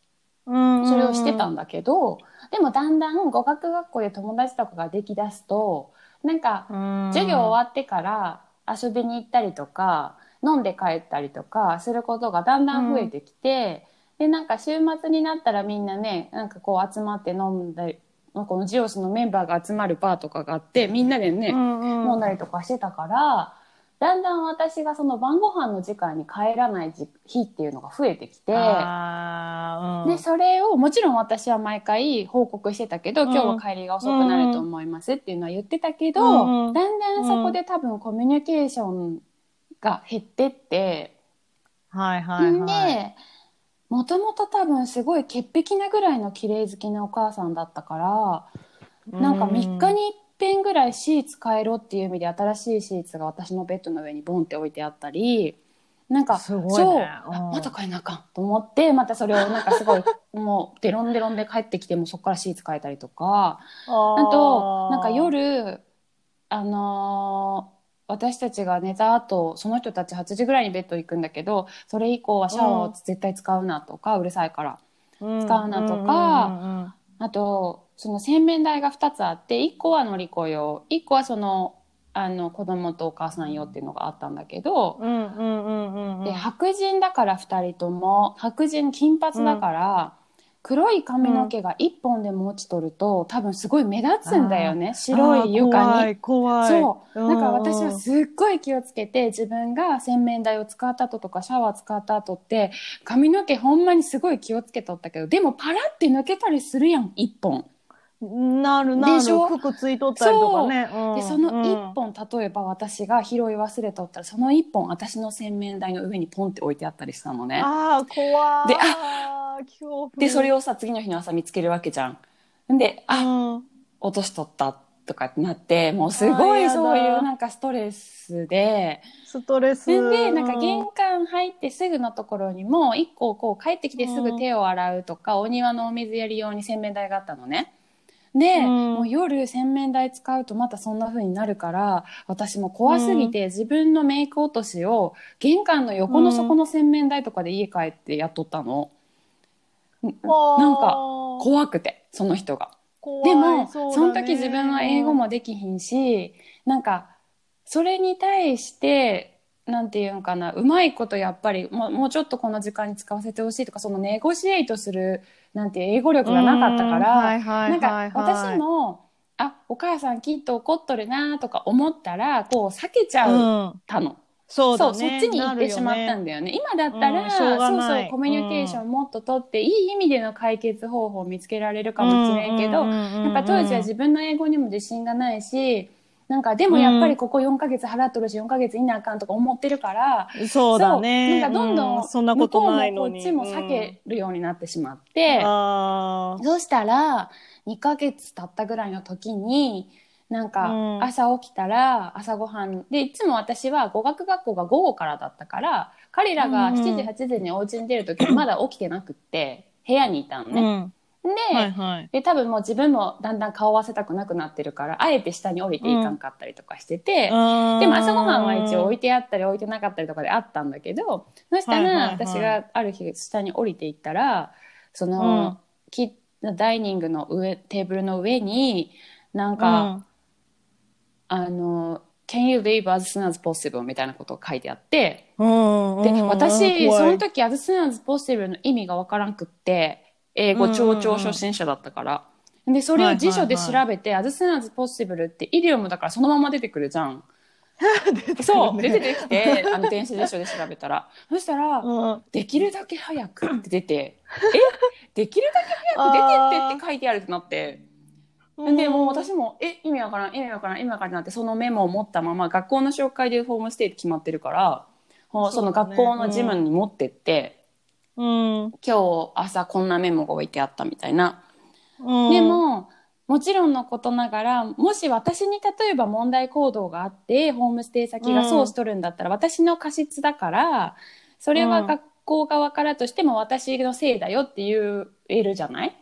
Speaker 2: うん
Speaker 1: それをしてたんだけど、でもだんだん語学学校で友達とかができだすとなんか授業終わってから遊びに行ったりとか飲んで帰ったりとかすることがだんだん増えてきて、でなんか週末になったらみんなねなんかこう集まって飲んだりこのジオスのメンバーが集まるバーとかがあってみんなでね、飲んだりとかしてたからだんだん私がその晩ご飯の時間に帰らない時日っていうのが増えてきて。
Speaker 2: うん。
Speaker 1: でそれをもちろん私は毎回報告してたけど、
Speaker 2: うん。
Speaker 1: 今日は帰りが遅くなると思いますっていうのは言ってたけど、
Speaker 2: うん。うん。
Speaker 1: だんだんそこで多分コミュニケーションが減ってって、
Speaker 2: はいはい
Speaker 1: ん
Speaker 2: はい。
Speaker 1: でもともと多分すごい潔癖なぐらいの綺麗好きなお母さんだったから、なんか3日に一遍ぐらいシーツ変えろっていう意味で新しいシーツが私のベッドの上にボンって置いてあったりなんか
Speaker 2: ね。
Speaker 1: そう、また変えなあかんと思ってまたそれをなんかすごいもうデロンデロンで帰ってきてもそこからシーツ変えたりとか。
Speaker 2: あ
Speaker 1: あとなんか夜あのー私たちが寝た後その人たち8時ぐらいにベッド行くんだけどそれ以降はシャワーを絶対使うなとか、うるさいから
Speaker 2: 使
Speaker 1: 使うなとかあとその洗面台が2つあって1個はのりこ用1個はそのあの子供とお母さん用っていうのがあったんだけど、
Speaker 2: うんうんうんうんうん。
Speaker 1: で白人だから2人とも白人金髪だから、黒い髪の毛が1本でも落ちとると多分すごい目立つんだよね白い床に。
Speaker 2: に。怖い。
Speaker 1: そう。
Speaker 2: ん
Speaker 1: だから私はすっごい気をつけて、自分が洗面台を使った後とかシャワー使った後って、髪の毛ほんまにすごい気をつけとったけど、でもパラって抜けたりするやん、一本。
Speaker 2: なるなる。
Speaker 1: でしょ？
Speaker 2: 服ついとったりとかね。うん
Speaker 1: で、その一本、例えば私が拾い忘れとったら、その一本私の洗面台の上にポンって置いてあったりしたのね。
Speaker 2: ああ、怖い。
Speaker 1: で
Speaker 2: あ恐怖。
Speaker 1: で、それをさ、次の日の朝見つけるわけじゃん。で、あ、
Speaker 2: うん
Speaker 1: 落としとったとかってなって、もうすごいそういうなんかストレスで、
Speaker 2: ストレス。
Speaker 1: で、なんか玄
Speaker 2: う
Speaker 1: 関入ってすぐのところにも、一個こう帰ってきてすぐ手を洗うとか、お庭のお水やり用に洗面台があったのね。で、
Speaker 2: うん。
Speaker 1: もう夜洗面台使うとまたそんな風になるから、私も怖すぎて自分のメイク落としを玄関の横の底の洗面台とかで家帰ってやっとったの。なんか怖くて、その人が。でも
Speaker 2: そ
Speaker 1: その時自分は英語もできひんしなんかそれに対してなんていうのかなうまいことやっぱりもうもうちょっとこの時間に使わせてほしいとかそのネゴシエイトするなんて英語力がなかったから、
Speaker 2: うんはいはい
Speaker 1: なん
Speaker 2: はい
Speaker 1: か
Speaker 2: はい
Speaker 1: 私もあお母さんきっと怒っとるなとか思ったらこう避けちゃう
Speaker 2: うん
Speaker 1: たの。
Speaker 2: そうだ
Speaker 1: そう、
Speaker 2: ね。
Speaker 1: そっちに行ってしまったん
Speaker 2: だ。
Speaker 1: だよね。今だったら、
Speaker 2: うん
Speaker 1: そうそう、コミュニケーションもっと取って、いい意味での解決方法を見つけられるかもしれんけど、やっぱ当時は自分の英語にも自信がないし、なんかでもやっぱりここ4ヶ月払っとるし、4ヶ月いなあかんとか思ってるから、
Speaker 2: そうだね。
Speaker 1: なんかどんど
Speaker 2: うん。そんなことないのに。
Speaker 1: もこっちも避けるようになってしまって、
Speaker 2: うん。
Speaker 1: そうしたら、2ヶ月経ったぐらいの時に、なん
Speaker 2: う
Speaker 1: か
Speaker 2: ん。
Speaker 1: 朝起きたら朝ごはんでいつも私は語学学校が午後からだったから彼らが
Speaker 2: うん
Speaker 1: 7時8時にお家に出る時はまだ起きてなくって部屋にいたのね。
Speaker 2: うん。
Speaker 1: で,、
Speaker 2: はいはい。
Speaker 1: で多分もう自分もだんだん顔合わせたくなくなってるからあえて下に降りていかんかったりとかしてて、でも朝ごはんは一応置いてあったり置いてなかったりとかであったんだけどそしたら私がある日下に降りていったらその、キダイニングの上テーブルの上になんか、あの「Can you leave as soon as possible?」みたいなことを書いてあって
Speaker 2: うん。
Speaker 1: で
Speaker 2: うん
Speaker 1: 私その時「as soon as possible」の意味がわからんくって英語超々初心者だったから。でそれを辞書で調べて「as soon as possible」ってイディオムだからそのまま出てくるじゃん。そう、出てきて、あの電子辞書で調べたら。そしたら、
Speaker 2: うん
Speaker 1: できるだけ早くって出て、え？できるだけ早く出てってって書いてあるってなって。で、もう私も、え、意味わからん、意味わからん、意味わからんなって、そのメモを持ったまま、学校の紹介でホームステイって決まってるから、その学校のジムに持ってって、
Speaker 2: うん。
Speaker 1: 今日朝こんなメモが置いてあったみたいな。
Speaker 2: うん
Speaker 1: で、も、もちろんのことながら、もし私に例えば問題行動があって、ホームステイ先がそうしとるんだったら、私の過失だから、それは学校側からとしても私のせいだよって言えるじゃない？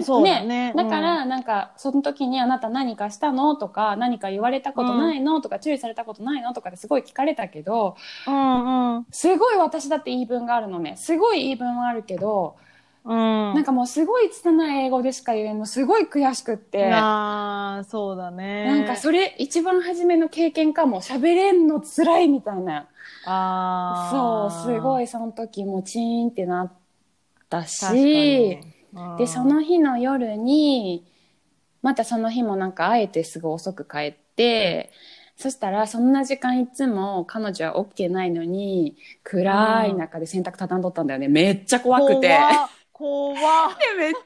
Speaker 1: だ
Speaker 2: そうだね。
Speaker 1: だから、なんか、その時にあなた何かしたの？とか、何か言われたことないの？とか、注意されたことないの？とかってすごい聞かれたけど、
Speaker 2: うんうん。
Speaker 1: すごい私だって言い分があるのね。すごい言い分はあるけど、
Speaker 2: うん。
Speaker 1: なんかもうすごい拙い英語でしか言えんの、すごい悔しくって。
Speaker 2: ああ、そうだね。
Speaker 1: なんかそれ一番初めの経験かも。喋れんの辛いみたいな。
Speaker 2: あ
Speaker 1: そうすご
Speaker 2: い
Speaker 1: いその時もチーンってなったしでその日の夜にまたその日もなんかあえてすぐ遅く帰ってそしたらそんな時間いつも彼女は起きてないのに暗い中で洗濯畳んどったんだよね。めっちゃ怖くて。
Speaker 2: 怖
Speaker 1: で めっちゃ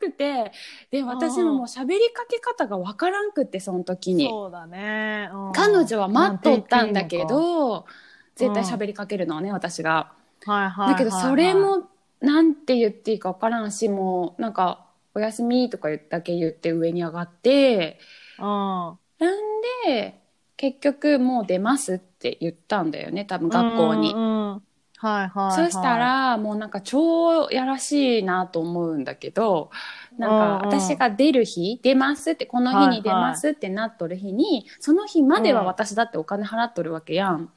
Speaker 1: 怖くて。で私ももう喋りかけ方がわからんくってその時に。
Speaker 2: そうだね。うん。
Speaker 1: 彼女は待っとったんだけど絶対喋りかけるのはね私が。
Speaker 2: はいはいはいはい。
Speaker 1: だけどそれもなんて言っていいかわからんしもうなんか「おやすみ」とかだけ言って上に上がって
Speaker 2: うん。
Speaker 1: なんで結局もう出ますって言ったんだよね多分学校に
Speaker 2: うん。はいはいはい。
Speaker 1: そした、らもうなんか超やらしいなと思うんだけどなんか私が出る日出ますってこの日に出ますってなっとる日にその日までは私だってお金払っとるわけやん。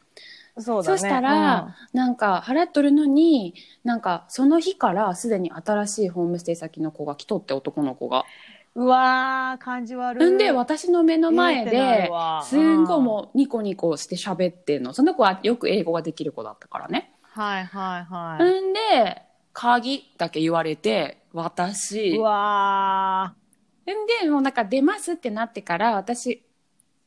Speaker 2: そうだね。
Speaker 1: そしたら、なんか払っとるのになんかその日からすでに新しいホームステイ先の子が来とって男の子が。
Speaker 2: うん、うわー、感じ悪い。
Speaker 1: んで私の目の前ですんごいもうニコニコして喋ってんのその子はよく英語ができる子だったからね。
Speaker 2: はいはいはい。
Speaker 1: んで鍵だけ言われて私
Speaker 2: うわ
Speaker 1: んでもうなんか出ますってなってから私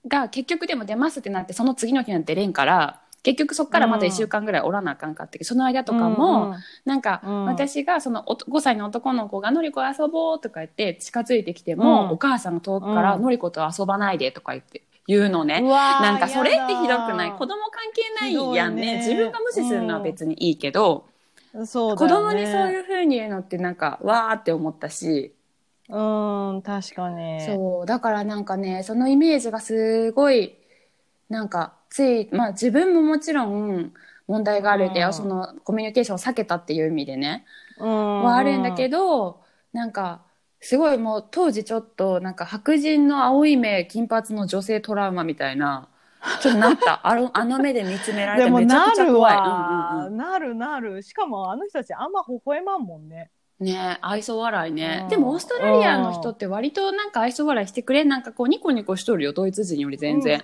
Speaker 1: が結局でも出ますってなってその次の日なんてれんから結局そっからまた1週間ぐらいおらなあかんかってその間
Speaker 2: ー。
Speaker 1: とかも、
Speaker 2: うんうん
Speaker 1: なんか、
Speaker 2: うん。
Speaker 1: 私がそのおと5歳の男の子が「のりこ遊ぼう」とか言って近づいてきても、
Speaker 2: うん。
Speaker 1: お母さんが遠くから「
Speaker 2: うん。
Speaker 1: のりこと遊ばないで」とか言って言うのね。なんかそれってひどくない？子供関係ないやんね。自分が無視するのは別にいいけど、
Speaker 2: そうだ
Speaker 1: 子。供にそういう風に言うのってなんかわーって思ったし、
Speaker 2: うん、確かに。
Speaker 1: そうだからなんかねそのイメージがすごいなんかついまあ自分ももちろん問題があるんだよ、
Speaker 2: うん
Speaker 1: そのコミュニケーションを避けたっていう意味でね、
Speaker 2: うん。
Speaker 1: はあるんだけどなんかすごいもう当時ちょっとなんか白人の青い目金髪の女性トラウマみたいなちょっとなった あのあの目で見つめられてめちゃ
Speaker 2: なる
Speaker 1: くちゃ怖い。
Speaker 2: わ、
Speaker 1: うんうん
Speaker 2: なるなる。しかもあの人たちあんま微笑まんもんね。
Speaker 1: うん、ね愛想笑いね、
Speaker 2: うん
Speaker 1: でもオーストラリアの人って割となんか愛想笑いしてくれなんかこうニコニコしとるよドイツ人より全然。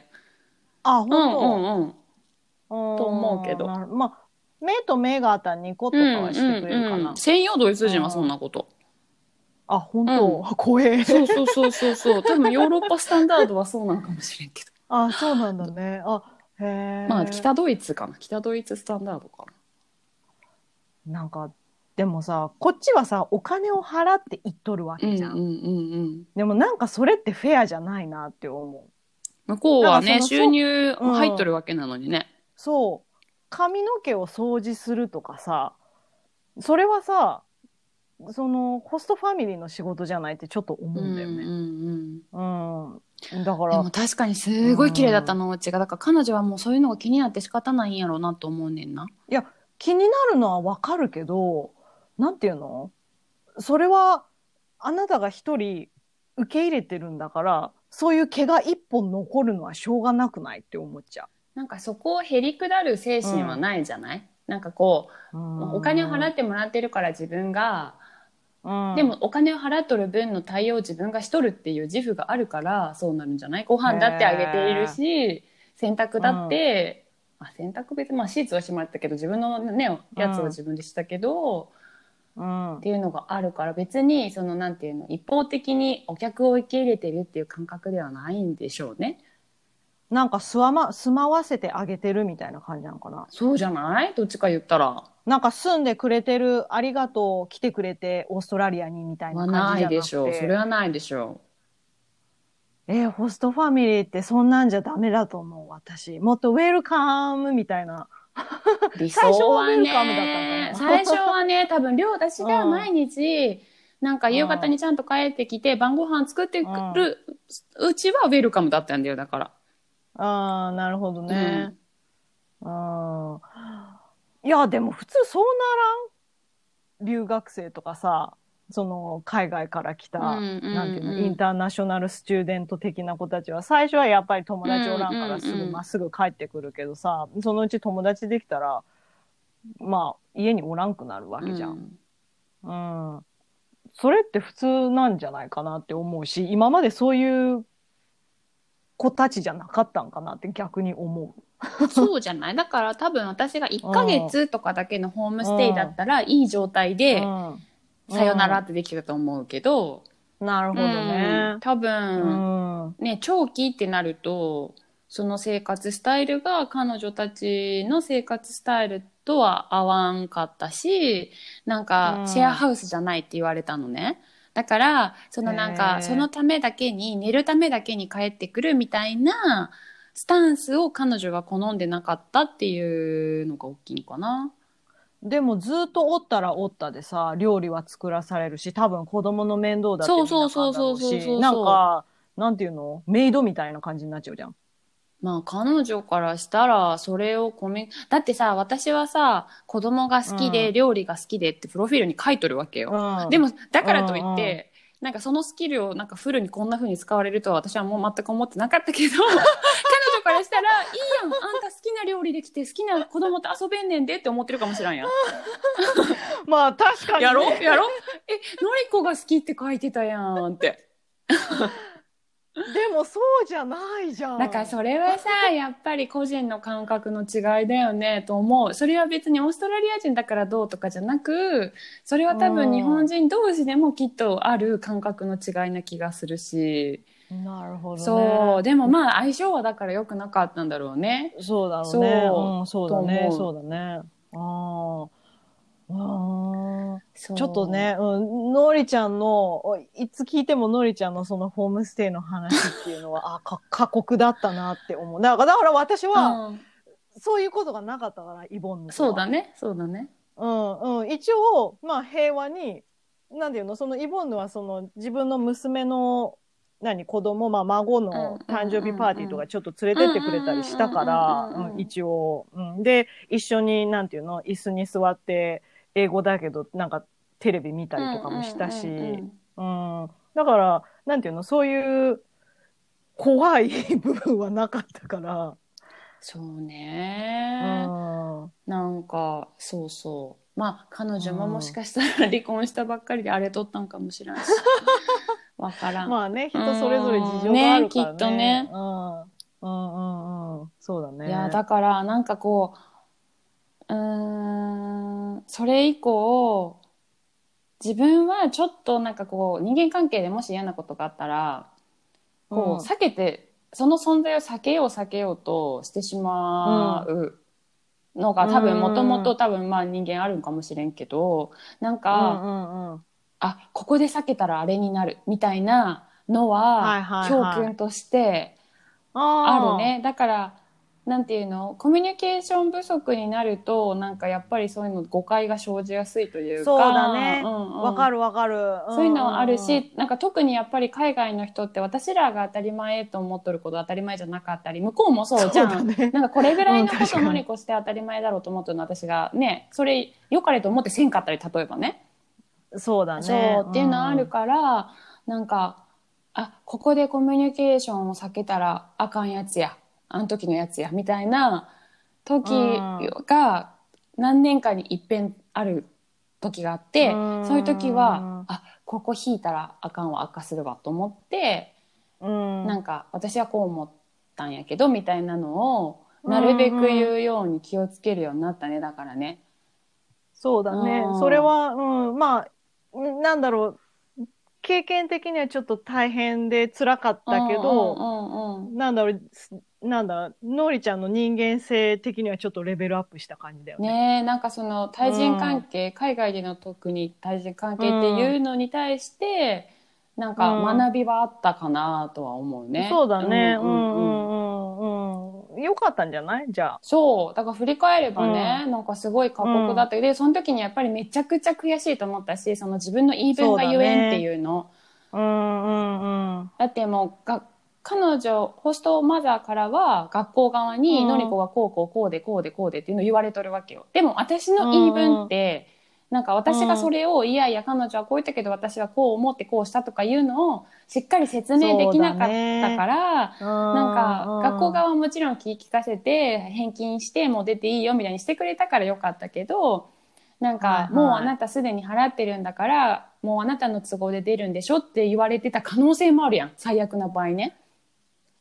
Speaker 2: あ、
Speaker 1: うん、うん、
Speaker 2: 本
Speaker 1: うん
Speaker 2: 当。
Speaker 1: と思うけど
Speaker 2: んなるまあ、目と目があったらニコとかはしてくれるかな。
Speaker 1: うんうんうん、専用ドイツ人はそんなこと。
Speaker 2: あ、本当、怖え。
Speaker 1: そうそうそうそうそう。多分ヨーロッパスタンダードはそうなのかもしれんけど。
Speaker 2: あ、そうなんだね。あ、へえ。
Speaker 1: まあ北ドイツかな。北ドイツスタンダードか
Speaker 2: なんか、でもさ、こっちはさ、お金を払って行っとるわけじゃん。
Speaker 1: うんうんうん。
Speaker 2: でもなんかそれってフェアじゃないなって思う。
Speaker 1: 向こうはね収入
Speaker 2: うん
Speaker 1: 入っとるわけなのにね。
Speaker 2: そう。髪の毛を掃除するとかさ、それはさ、その、ホストファミリーの仕事じゃないってちょっと思うんだよね。
Speaker 1: うんうんうん
Speaker 2: うん。だから
Speaker 1: でも、確かにすごい綺麗だったのお家がだから彼女はもうそういうのが気になって仕方ないんやろうなと思うねんな。
Speaker 2: 気になるのはわかるけど、なんていうの？それは、あなたが一人受け入れてるんだから、そういう毛が一本残るのはしょうがなくないって思っちゃ
Speaker 1: なんかそこをへりくだる精神はないじゃない、なんかこう、
Speaker 2: う。
Speaker 1: お金を払
Speaker 2: っ
Speaker 1: ってもらってるから自分が、
Speaker 2: うん、
Speaker 1: でもお金を払っとる分の対応を自分がしとるっていう自負があるからそうなるんじゃない？ご飯だってあげているし洗濯だって、あ洗濯別にまあシーツはしてもらったけど自分のねやつは自分でしたけど、
Speaker 2: うん
Speaker 1: っていうのがあるから別にそのなんていうの一方的にお客を受け入れてるっていう感覚ではないんでしょうね。
Speaker 2: なんか住ま、住まわせてあげてるみたいな感じなのかな？
Speaker 1: そうじゃない？どっちか言ったら。
Speaker 2: なんか住んでくれてる、ありがとう、来てくれて、オーストラリアにみたいな
Speaker 1: は
Speaker 2: 感じじゃなくて。
Speaker 1: ないでしょう。それはないでしょ
Speaker 2: えーホストファミリーってそんなんじゃダメだと思う、私。もっとウェルカムみたいな。
Speaker 1: う。理想
Speaker 2: 最初は
Speaker 1: ね、
Speaker 2: だ
Speaker 1: 最初はね、多分、両私が毎日、なんか夕方にちゃんと帰ってきて、晩ご飯作ってくるうちはウェルカムだったんだよ、だから。
Speaker 2: ああ、なるほどね。うん。いいや、でも普通そうならん？留学生とかさ、その海外から来た、
Speaker 1: うんうんうん
Speaker 2: なんていうの、インターナショナルスチューデント的な子たちは、最初はやっぱり友達おらんからす
Speaker 1: うんうんうん
Speaker 2: ぐまっすぐ帰ってくるけどさ、そのうち友達できたら、まあ、家におらんくなるわけじゃん。うん。それって普通なんじゃないかなって思うし、今までそういう子たちじゃなかったんかなって逆に思う。
Speaker 1: そうじゃない？だから多分私が1ヶ月とかだけのホームステイだったらいい状態で
Speaker 2: うん
Speaker 1: さよならってできたと思うけど、
Speaker 2: なるほどね
Speaker 1: うん。多
Speaker 2: う
Speaker 1: 分、
Speaker 2: ん。
Speaker 1: ね、長期ってなるとその生活スタイルが彼女たちの生活スタイルとは合わんかったしなん
Speaker 2: うん
Speaker 1: かシェアハウスじゃないって言われたのね。だからそのなん
Speaker 2: へ
Speaker 1: か
Speaker 2: ー
Speaker 1: そのためだけに寝るためだけに帰ってくるみたいなスタンスを彼女が好んでなかったっていうのが大きいのかな。
Speaker 2: でもずっとおったらおったでさ、料理は作らされるし、多分子供の面倒だって
Speaker 1: そう
Speaker 2: 見なあかろ
Speaker 1: そうそうそう。そうそう
Speaker 2: しなんか、なんていうの？メイドみたいな感じになっちゃうじゃん。
Speaker 1: まあ彼女からしたらそれをコミだってさ私はさ子供が好きで
Speaker 2: うん。
Speaker 1: 料理が好きでってプロフィールに書いとるわけよ。
Speaker 2: うん。
Speaker 1: でもだからといって、なんかそのスキルをなんかフルにこんな風に使われるとは私はもう全く思ってなかったけどからしたら「いいやんあんた好きな料理できて好きな子供と遊べんねんで」って思ってるかもしらんやん。
Speaker 2: まあ確かに、ね。
Speaker 1: やろ？やろ？えのりこが好きって書いてたやんって。
Speaker 2: でもそうじゃないじゃん。
Speaker 1: だからそれはさ やっぱり個人の感覚の違いだよねと思うそれは別にオーストラリア人だからどうとかじゃなくそれは多
Speaker 2: うん
Speaker 1: 分日本人同士でもきっとある感覚の違いな気がするし、
Speaker 2: なるほどね。
Speaker 1: そうでもまあ相性はだから良くなかったんだろうね。
Speaker 2: そうだろうね。
Speaker 1: そう
Speaker 2: うん、そうだね。そうだね。ああ。ああ。
Speaker 1: ちょ
Speaker 2: っとね、うん、のりちゃんの、おいつ聞いてものりちゃんのそのホームステイの話っていうのは、あ、か、過酷だったなって思う。だから、だから私は、
Speaker 1: うん
Speaker 2: そういうことがなかったから、イボンヌとは
Speaker 1: そうだ。ねそうだね。
Speaker 2: うん、うん。一応、まあ、平和に、なんていうの、そのイボンヌは、その、自分の娘の、何、子供、まあ、孫の誕生日パーティーとかちょっと連れてってくれたりしたから、うん一応、うん。で、一緒に、なんていうの、椅子に座って、英語だけど、なんか、テレビ見たりとかもしたし、
Speaker 1: うん。
Speaker 2: だから、なんていうの、そういう、怖い部分はなかったから、
Speaker 1: そう
Speaker 2: う
Speaker 1: ね、
Speaker 2: ん。
Speaker 1: なんかそうそう。まあ彼女ももしかしたら離婚したばっかりであれとったんかもしれないしわからん、
Speaker 2: まあね、人それぞれ事情があるからね。
Speaker 1: ねきっとね
Speaker 2: うん。うんうんうん。そうだね。
Speaker 1: いやだからなんかこううーんそれ以降自分はちょっとなんかこう人間関係でもし嫌なことがあったらこう、
Speaker 2: うん
Speaker 1: 避けてその存在を避けよう避けようとしてしまうのが多分もともと多分まあ人間あるんかもしれんけどなん
Speaker 2: うん
Speaker 1: か、
Speaker 2: うんうん。
Speaker 1: あここで避けたらあれになるみたいなの
Speaker 2: はい
Speaker 1: は
Speaker 2: はいはい
Speaker 1: 教訓として
Speaker 2: あー
Speaker 1: ある。ね。だからなんていうの？コミュニケーション不足になるとなんかやっぱりそういうの誤解が生じやすいというか
Speaker 2: そうだね。
Speaker 1: んうん
Speaker 2: わ、かるわかる。
Speaker 1: そういうのはあるし、
Speaker 2: うん
Speaker 1: なんか特にやっぱり海外の人って私らが当たり前と思っとること当たり前じゃなかったり向こうもそうじゃん。
Speaker 2: ね
Speaker 1: なんかこれぐらいのこ
Speaker 2: うん確かに
Speaker 1: とのりこして当たり前だろうと思ってるの私がねそれ良かれと思ってせんかったり例えばね。
Speaker 2: そうだね。
Speaker 1: そうっていうのあるから、なんかあここでコミュニケーションを避けたらあかんやつやあの時のやつやみたいな時が何年かに一遍ある時があって、
Speaker 2: うん
Speaker 1: そういう時はあここ引いたらあかんわ悪化するわと思って、
Speaker 2: うん。
Speaker 1: なんか私はこう思ったんやけどみたいなのをなるべく言うように気をつけるようになったねだからね。
Speaker 2: そうだね
Speaker 1: う。ん
Speaker 2: それは、うん、まあ、んなんだろう。経験的にはちょっと大変で辛かったけど、
Speaker 1: うんうんうんうん
Speaker 2: なんだろう、すなんだ、のりちゃんの人間性的にはちょっとレベルアップした感じだよね。
Speaker 1: ねえなんかその対人関係、海外での特に対人関係っていうのに対して、なんか
Speaker 2: うん
Speaker 1: 学びはあったかなとは思うね。
Speaker 2: そうだね。う
Speaker 1: うんんうんうん
Speaker 2: うんうんうん。よかったんじゃない？じゃあ。
Speaker 1: そうだから振り返ればね、なんかすごい過酷だった、でその時にやっぱりめちゃくちゃ悔しいと思ったしその自分の言い分が言えんっていうの
Speaker 2: うんうんうん。
Speaker 1: だってもうが彼女、ホストマザーからは学校側に、
Speaker 2: うん
Speaker 1: のりこがこうこうこうでこうでこうでっていうのを言われとるわけよ。でも私の言い分って、なんか私がそれを、いやいや彼女はこう言ったけど私はこう思ってこうしたとかいうのをしっかり説明できなかったから、
Speaker 2: な
Speaker 1: なんか学校側はもちろん聞き聞かせて返金してもう出ていいよみたいにしてくれたからよかったけどなん
Speaker 2: はい
Speaker 1: か
Speaker 2: はい。
Speaker 1: もうあなたすでに払ってるんだからもうあなたの都合で出るんでしょって言われてた可能性もあるやん。最悪な場合ね。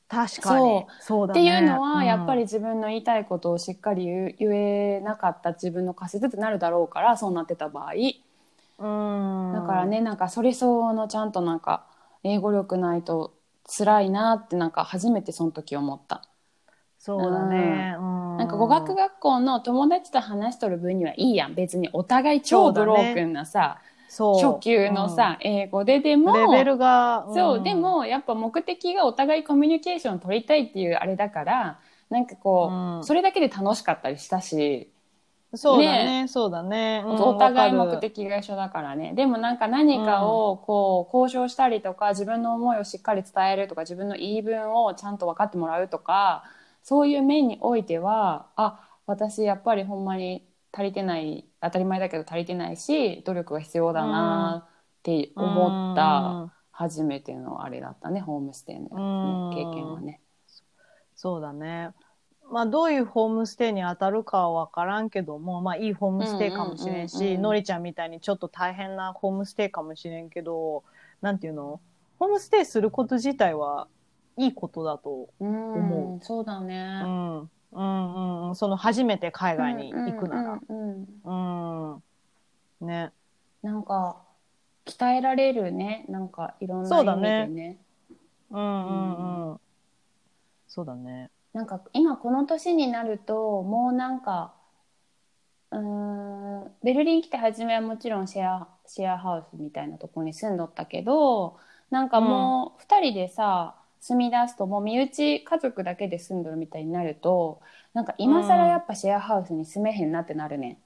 Speaker 2: 確かに。そうだね。
Speaker 1: っていうのはやっぱり
Speaker 2: うん、
Speaker 1: 自分の言いたいことをしっかり言えなかった自分の仮説ってなるだろうからそうなってた場合
Speaker 2: うん。
Speaker 1: だからねなんかそれ相応のちゃんとなんか英語力ないと辛いなってなんか初めてその時思った。
Speaker 2: そうだね。うん。
Speaker 1: なんか語学学校の友達と話しとる分にはいいやん別にお互い超ブロークンなさ、
Speaker 2: そう
Speaker 1: 初級のさ、英語ででも
Speaker 2: うん、レベルが、ん。
Speaker 1: そうで、もやっぱ目的がお互いコミュニケーションを取りたいっていうあれだからなんかこう、
Speaker 2: うん。
Speaker 1: それだけで楽しかったりしたし、
Speaker 2: そうだね、そうだね。うん
Speaker 1: お互い目的が一緒だからね。でもなんか何かをこう交渉したりとか自分の思いをしっかり伝えるとか自分の言い分をちゃんと分かってもらうとかそういう面においてはあ私やっぱりほんまに足りてない当たり前だけど足りてないし努力が必要だなって思った初めてのあれだったねホームステイのね
Speaker 2: うん
Speaker 1: 経験はね。
Speaker 2: そうだね。まあ、どういうホームステイに当たるかは分からんけども、まあ、いいホームステイかもしれん
Speaker 1: うんうんうんう
Speaker 2: し、
Speaker 1: ん
Speaker 2: のりちゃんみたいにちょっと大変なホームステイかもしれんけど、なんていうの？ホームステイすること自体はいいことだと。
Speaker 1: うん
Speaker 2: 思
Speaker 1: そうだ
Speaker 2: う
Speaker 1: ね。
Speaker 2: ん。うんうんうん。その初めて海外に行くなら。
Speaker 1: うんうんうん
Speaker 2: うん。ね。
Speaker 1: なんか鍛えられるねなんかいろんな意味
Speaker 2: そうだね
Speaker 1: でね
Speaker 2: うんうんうん。そうだね。
Speaker 1: なんか今この年になるともうなんかうーんベルリン来て初めはもちろんシェアシェアハウスみたいなところに住んどったけどなんかもう2人でさ住み出すともう身内家族だけで住んどるみたいになるとなんか今更やっぱシェアハウスに住めへんなってなるねん。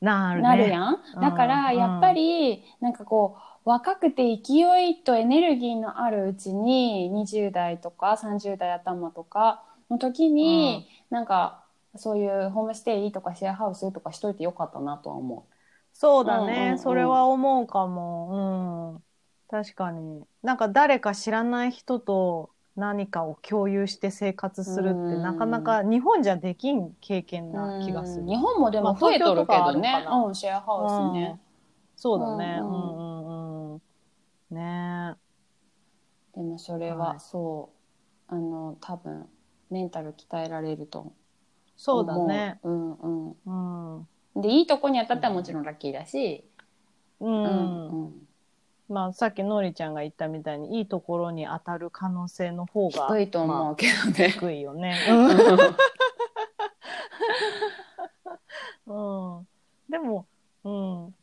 Speaker 2: なるね。
Speaker 1: なるやん？
Speaker 2: うん
Speaker 1: だからやっぱりなんかこう若くて勢いとエネルギーのあるうちに20代とか30代頭とかの時に、なんかそういうホームステイとかシェアハウスとかしといてよかったなとは思
Speaker 2: そうだね、
Speaker 1: うんうんうん
Speaker 2: それは思うかも。うん。確かに。なんか誰か知らない人と何かを共有して生活するって、
Speaker 1: うん
Speaker 2: なかなか日本じゃできん経験
Speaker 1: う。
Speaker 2: な気がする。
Speaker 1: うん日本もでも
Speaker 2: まあ
Speaker 1: 増えとるけどね
Speaker 2: あ
Speaker 1: うん、シェアハウスね。
Speaker 2: そうだね。う
Speaker 1: うんん
Speaker 2: うんうん。ね
Speaker 1: でもそれ
Speaker 2: は
Speaker 1: はいそう、あの多分メンタル鍛えられると思う。
Speaker 2: そうだね。
Speaker 1: うんうん。
Speaker 2: うん。
Speaker 1: でいいとこに当たったらもちろんラッキーだし、
Speaker 2: うん。
Speaker 1: うんうん
Speaker 2: まあ、さっきのりちゃんが言ったみたいに、いいところに当たる可能性の方が。
Speaker 1: 低いと思
Speaker 2: ま
Speaker 1: うけどね
Speaker 2: あ。低いよね。うん。でも、うん。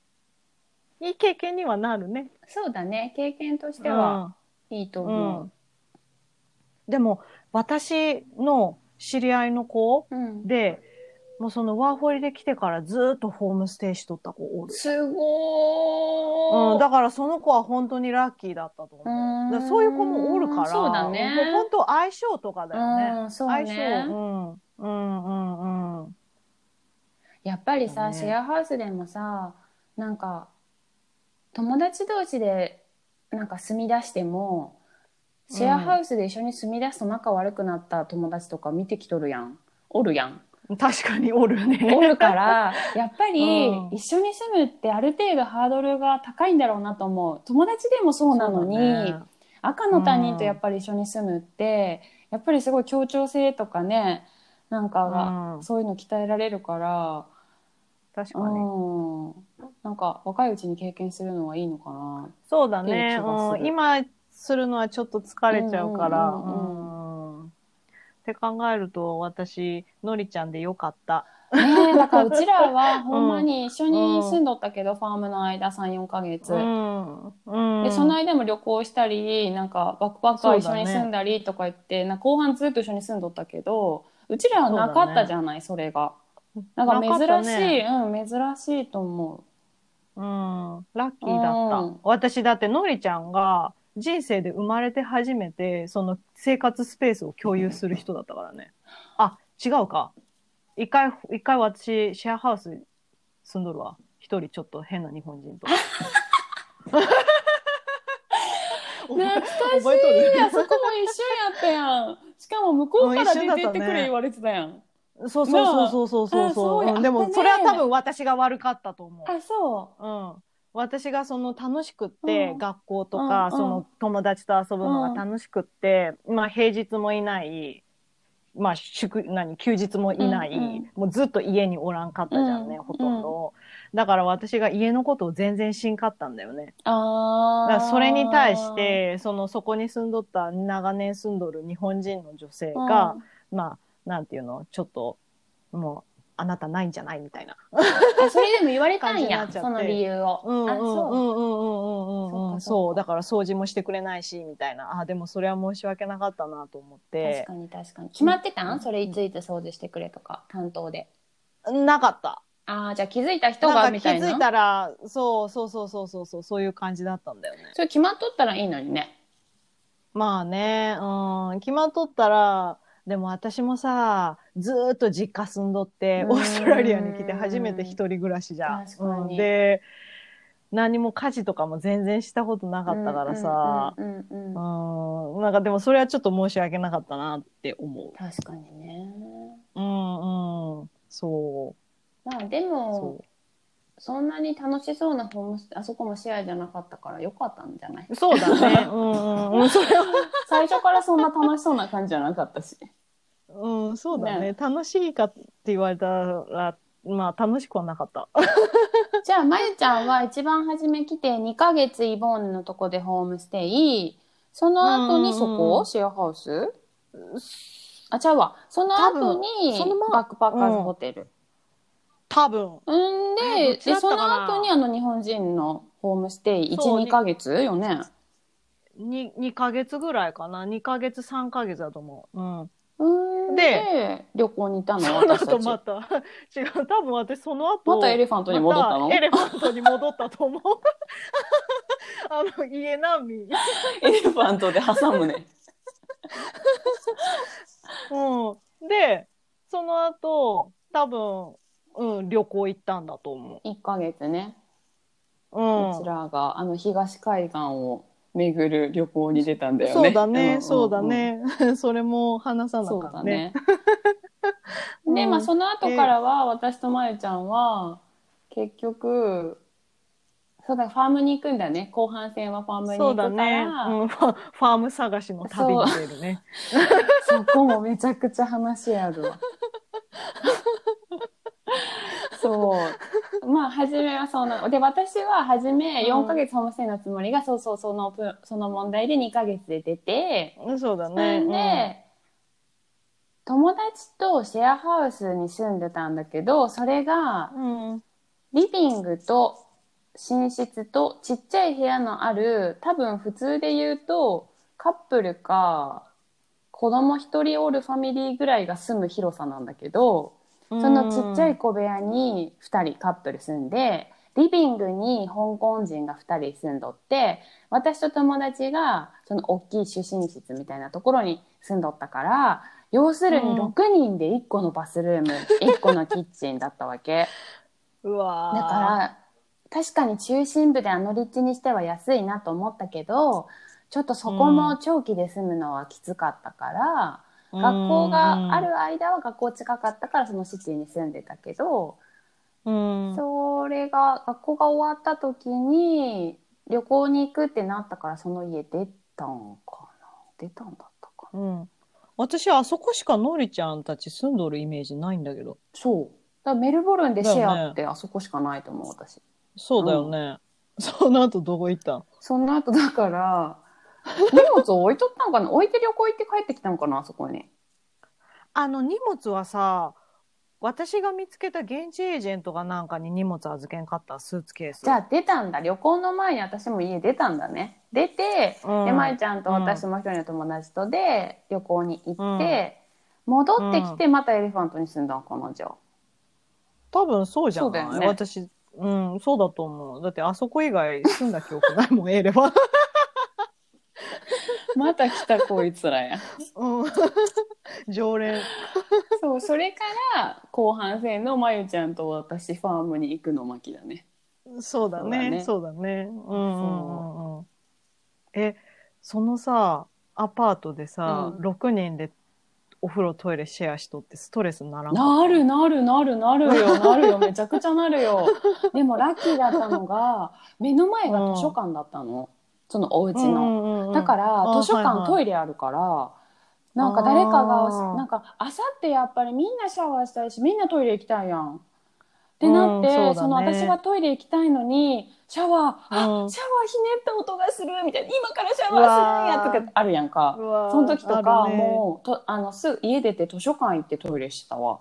Speaker 2: いい経験にはなるね。
Speaker 1: そうだね経験としてはいいと思う。
Speaker 2: でも、私の知り合いの子
Speaker 1: うん
Speaker 2: で、もうそのワーホリで来てからずっとホームステイしとった子おる。
Speaker 1: すごー、
Speaker 2: うん、だからその子は本当にラッキーだったと思う。
Speaker 1: う
Speaker 2: そういう子もおるから、
Speaker 1: そうだね。
Speaker 2: もう本当相性とかだよね。
Speaker 1: うんそう
Speaker 2: 相
Speaker 1: ね
Speaker 2: 性、うん、うん、うん、うん。
Speaker 1: やっぱりさ、
Speaker 2: ね。
Speaker 1: シェアハウスでもさなんか友達同士でなんか住み出してもシェアハウスで一緒に住み出すと仲悪くなった友達とか見てきとるやん。おるやん
Speaker 2: 確かにおるね。
Speaker 1: おるから やっぱり
Speaker 2: うん
Speaker 1: 一緒に住むってある程度ハードルが高いんだろうなと思う友達でもそうなのに、
Speaker 2: ね
Speaker 1: 赤の他人とやっぱり一緒に住むって、やっぱりすごい協調性とかねなんかが、
Speaker 2: うん
Speaker 1: そういうの鍛えられるから、
Speaker 2: 確かに。
Speaker 1: うん、なんか若いうちに経験するのはいいのかな。
Speaker 2: そうだね。今するのはちょっと疲れちゃうから。
Speaker 1: うんうん
Speaker 2: うんって考えると、私、のりちゃんでよかった。
Speaker 1: ねえだからうちらは ほんまに一緒に住んどったけど、ファームの間34ヶ月。
Speaker 2: うん。うん。
Speaker 1: でその間も旅行したりなんかバックパッカー一緒に住んだりとか言って、な後半ずっと一緒に住んどったけどうちらはなかったじゃないそ,、れがなんか珍しい、
Speaker 2: ね
Speaker 1: うん珍しいと思
Speaker 2: うん。ラッキーだった。
Speaker 1: うん
Speaker 2: 私だってのりちゃんが人生で生まれて初めて、その生活スペースを共有する人だったからね。あ、違うか。一回、一回私、シェアハウス住んどるわ。一人ちょっと変な日本人と。
Speaker 1: 懐かし
Speaker 2: 覚えとる？
Speaker 1: い。あそこも一緒やったやん。しかも向こうから出てってくれ言われてたやん。
Speaker 2: そうそうそうそうそうそうでも、それは多分私が悪かったと思う。
Speaker 1: あ、そ
Speaker 2: うん。私がその楽しくって、
Speaker 1: うん
Speaker 2: 学校とか、
Speaker 1: うん
Speaker 2: その友達と遊ぶのが楽しくって、まあ平日もいない、まあ祝、何、休日もいない、
Speaker 1: うんうん
Speaker 2: もうずっと家におらんかったじゃんね、
Speaker 1: うん
Speaker 2: ほとんど。だから私が家のことを全然しんかったんだよね。
Speaker 1: う。ああ。
Speaker 2: だからそれに対し、て、そのそこに住んどった長年住んどる日本人の女性が、まあ、なんていうの、ちょっっと、もう、あなたないんじゃないみたいな。
Speaker 1: あそれでも言われたんや、その理由を。あ、
Speaker 2: うんうんうん
Speaker 1: そう。
Speaker 2: うんうんうんうんうん。
Speaker 1: そ
Speaker 2: う。だから掃除もしてくれないし、みたいな。あ、でもそれは申し訳なかったなと思って
Speaker 1: 確か。に確かに。決まってたん？それいついつ掃除してくれとか、担当で。
Speaker 2: なかった。
Speaker 1: ああ、じゃあ気づいた人がみたいな？
Speaker 2: づいたら、そうそうそうそうそうそう、そういう感じだったんだよね。
Speaker 1: それ決まっとったらいいのにね。
Speaker 2: まあね、うん、決まっとったら、でも私もさ、ずーっと実家住んどって、
Speaker 1: うん
Speaker 2: オーストラリアに来て初めて一人暮らしじゃん。で、何も家事とかも全然したことなかったからさ、
Speaker 1: うんうん
Speaker 2: なんかでもそれはちょっと申し訳なかったなって思
Speaker 1: 確かにね。
Speaker 2: う。うんうん。そ
Speaker 1: まあで
Speaker 2: う。
Speaker 1: も
Speaker 2: そ、
Speaker 1: そんなに楽しそうなホームステイ、あそこもシェアじゃなかったからよかったんじゃない？
Speaker 2: う。そうだね。うんうん うん。それは、
Speaker 1: 最初からそんな楽しそうな感じじゃなかったし。
Speaker 2: うん、そうだね。
Speaker 1: ね
Speaker 2: 楽しいかって言われたら、まあ楽しくはなかった。
Speaker 1: じゃあ、まゆちゃんは一番初め来て2ヶ月イボーンのとこでホームステイ、その後にそ
Speaker 2: うんうん
Speaker 1: シェアハウス？あ、ちゃうわ。その後に
Speaker 2: 多分そのま
Speaker 1: バックパッカーズホテル。
Speaker 2: 多分。
Speaker 1: うんで、で、その後にあの日本人のホームステイ1、
Speaker 2: そう
Speaker 1: 2ヶ月よね？
Speaker 2: に2ヶ月ぐらいかな。2ヶ月、3ヶ月だと思う。うん。
Speaker 1: うん
Speaker 2: で
Speaker 1: で、旅行に行ったの？
Speaker 2: その
Speaker 1: 私たち。
Speaker 2: 後また、違う、多分私その後。
Speaker 1: またエレファントに戻ったの？
Speaker 2: まエレファントに戻ったと思う。あの、家難民。
Speaker 1: エレファントで挟むね。
Speaker 2: うん。で、その後、多分、うん、旅行行ったんだと思
Speaker 1: 1ヶ月ね。
Speaker 2: う。うん。
Speaker 1: こちらが、あの、東海岸を巡る旅行に出たんだよね。
Speaker 2: そうだね、そうだ。ね。それも話さな
Speaker 1: そう
Speaker 2: かったね。
Speaker 1: だね。
Speaker 2: うん
Speaker 1: で、まあ、その後からは、私とまゆちゃんは、結局、そうだ、ファームに行くんだね。後半戦はファームに行
Speaker 2: そう
Speaker 1: くから。
Speaker 2: だね、うん。ファファーム探しの旅に出るね。
Speaker 1: そ こもめちゃくちゃ話あるわ。そう。まあ、初めはそうなの。で、私は初め4ヶ月ホームステイのつもりが、そうそう、そのプ、その問題で2ヶ月で出て、
Speaker 2: うんそうだ
Speaker 1: そ
Speaker 2: ね。
Speaker 1: れで、友達とシェアハウスに住んでたんだけど、それが、
Speaker 2: うん。
Speaker 1: リビングと寝室とちっちゃい部屋のある、多分普通で言うと、カップルか、子供一人おるファミリーぐらいが住む広さなんだけど、
Speaker 2: うん、
Speaker 1: そのちっちゃい小部屋に2人カップル住んで、リビングに香港人が2人住んどって、私と友達がその大きい主寝室みたいなところに住んどったから、要するに
Speaker 2: うん。
Speaker 1: 6人で1個のバスルーム、1個のキッチンだったわけ。
Speaker 2: うわー。
Speaker 1: だから、確かに中心部であの立地にしては安いなと思ったけど、ちょっとそこも長期で住むのはきつかったから、学校がある間は学校近かったからそのシティに住んでたけど、
Speaker 2: うん、
Speaker 1: それが学校が終わった時に旅行に行くってなったからその家出たんかな？出たんだったかな？
Speaker 2: うん。私、あそこしかのりちゃんたち住んどるイメージないんだけど。
Speaker 1: そう。だメルボルンでシェアってあそこしかないと思う私。
Speaker 2: そうだよね。その後どこ行ったん？
Speaker 1: その後だから荷物を置いとったんかな？置いて旅行行って帰ってきたんかな？あそこに。
Speaker 2: あの荷物はさ、私が見つけた現地エージェントがなんかに荷物預けんかったスーツケース。
Speaker 1: じゃあ出たんだ。旅行の前に私も家出たんだね。出て、
Speaker 2: うん。
Speaker 1: でまゆちゃんと私も一人の友達とで旅行に行って、戻ってきてまたエレファントに住んだんかなじゃあ。
Speaker 2: 多分そうじゃない、
Speaker 1: ね。
Speaker 2: 私、うん、そうだと思う。だってあそこ以外住んだ記憶ないもん、エレファン。
Speaker 1: また来たこいつらや。
Speaker 2: うん。常連。
Speaker 1: そう、それから後半戦のまゆちゃんと私ファームに行くの巻だね。
Speaker 2: そうだね。そうだね。うんうんうんうん。え、そのさ、アパートでさ、
Speaker 1: うん
Speaker 2: 6人でお風呂トイレシェアしとってストレスならん
Speaker 1: なるなるなるなるよ、なるよ、めちゃくちゃなるよ。でもラッキーだったのが、目の前が図書館だったの。そのお家の。
Speaker 2: の
Speaker 1: だから、図書館ト
Speaker 2: イ
Speaker 1: イレあるから、なんか誰かが、なんか朝ってやっぱりみんなシャワーしたいし、みんなトイレ行きたいやん。ってなって、
Speaker 2: うんそね
Speaker 1: その私がトイレ行きたいのに、シャワー、あ、シャワー
Speaker 2: うん
Speaker 1: ひねった音がするみたいな、今からシャワーするんやとかあるやんか。その時とか、もう、とあの、すぐ家出て図書館行ってトイレしてたわ。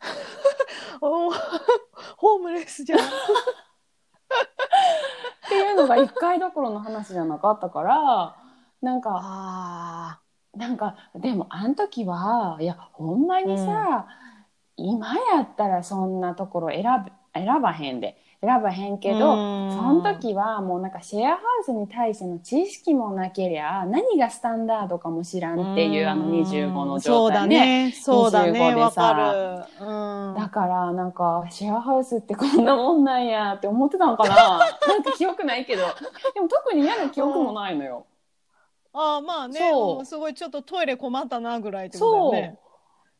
Speaker 2: ホームレスじゃん。
Speaker 1: っていうのが一回どころの話じゃなかったから、なんか、
Speaker 2: あ
Speaker 1: なんか、でもあの時は、いや、ほんまにさ、今やったらそんなところ選ぶ、選ばへんで。選ばへんけど、
Speaker 2: うん
Speaker 1: その時はもうなんかシェアハウスに対しての知識もなけりゃ、何がスタンダードかも知らんっていうあの25の状態ね。
Speaker 2: そうだね。そうだ
Speaker 1: 25
Speaker 2: ね。わ
Speaker 1: でさ
Speaker 2: かる。うん。
Speaker 1: だからなんかシェアハウスってこんなもんなんやって思ってたのかな なんか記憶ないけど。でも特に嫌な記憶もないのよ。
Speaker 2: ああ、まあね。すごいちょっとトイレ困ったなぐらいってこと
Speaker 1: そう
Speaker 2: だよね。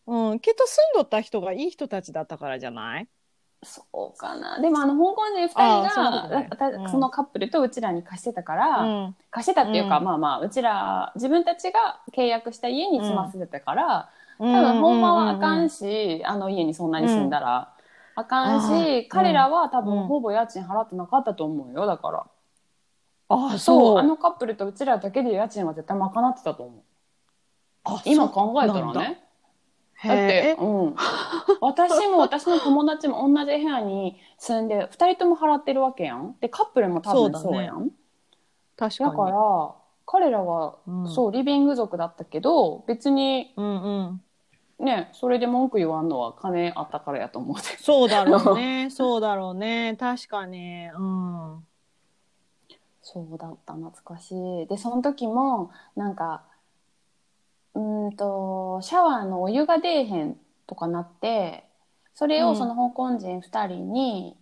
Speaker 2: うん。きっと住んどった人がいい人たちだったからじゃない？
Speaker 1: そうかな。でもあの、香港人二人
Speaker 2: あーそね
Speaker 1: そのカップルとうちらに貸してたから、
Speaker 2: うん。
Speaker 1: 貸してたっていうか、
Speaker 2: うん
Speaker 1: まあまあ、うちら、自分たちが契約した家に住ませてたから、
Speaker 2: 多
Speaker 1: 多分、ほんまはあかんし、あの家にそんなに住んだら、あかんし、彼らは多分、
Speaker 2: うん
Speaker 1: ほぼ家賃払ってなかったと思うよ、だから。
Speaker 2: ああ、
Speaker 1: そう、
Speaker 2: そう。
Speaker 1: あのカップルとうちらだけで家賃は絶対賄ってたと思う。
Speaker 2: あ
Speaker 1: 今考えたらね。だって、うん。私も 私の友達も同じ部屋に住んで、二人とも払ってるわけやん。で、カップルも多分そうやん。
Speaker 2: 確かに。
Speaker 1: だから、彼らは、
Speaker 2: うん
Speaker 1: そう、リビング族だったけど、別に
Speaker 2: うんうん。
Speaker 1: ね、それで文句言わんのは金あったからやと思って。
Speaker 2: そうだろうね。そうだろうね。確かに。うん。
Speaker 1: そうだった、懐かしい。で、その時も、なんか、うーんと、シャワーのお湯が出えへんとかなって、それ
Speaker 2: うん
Speaker 1: をその香港人二人に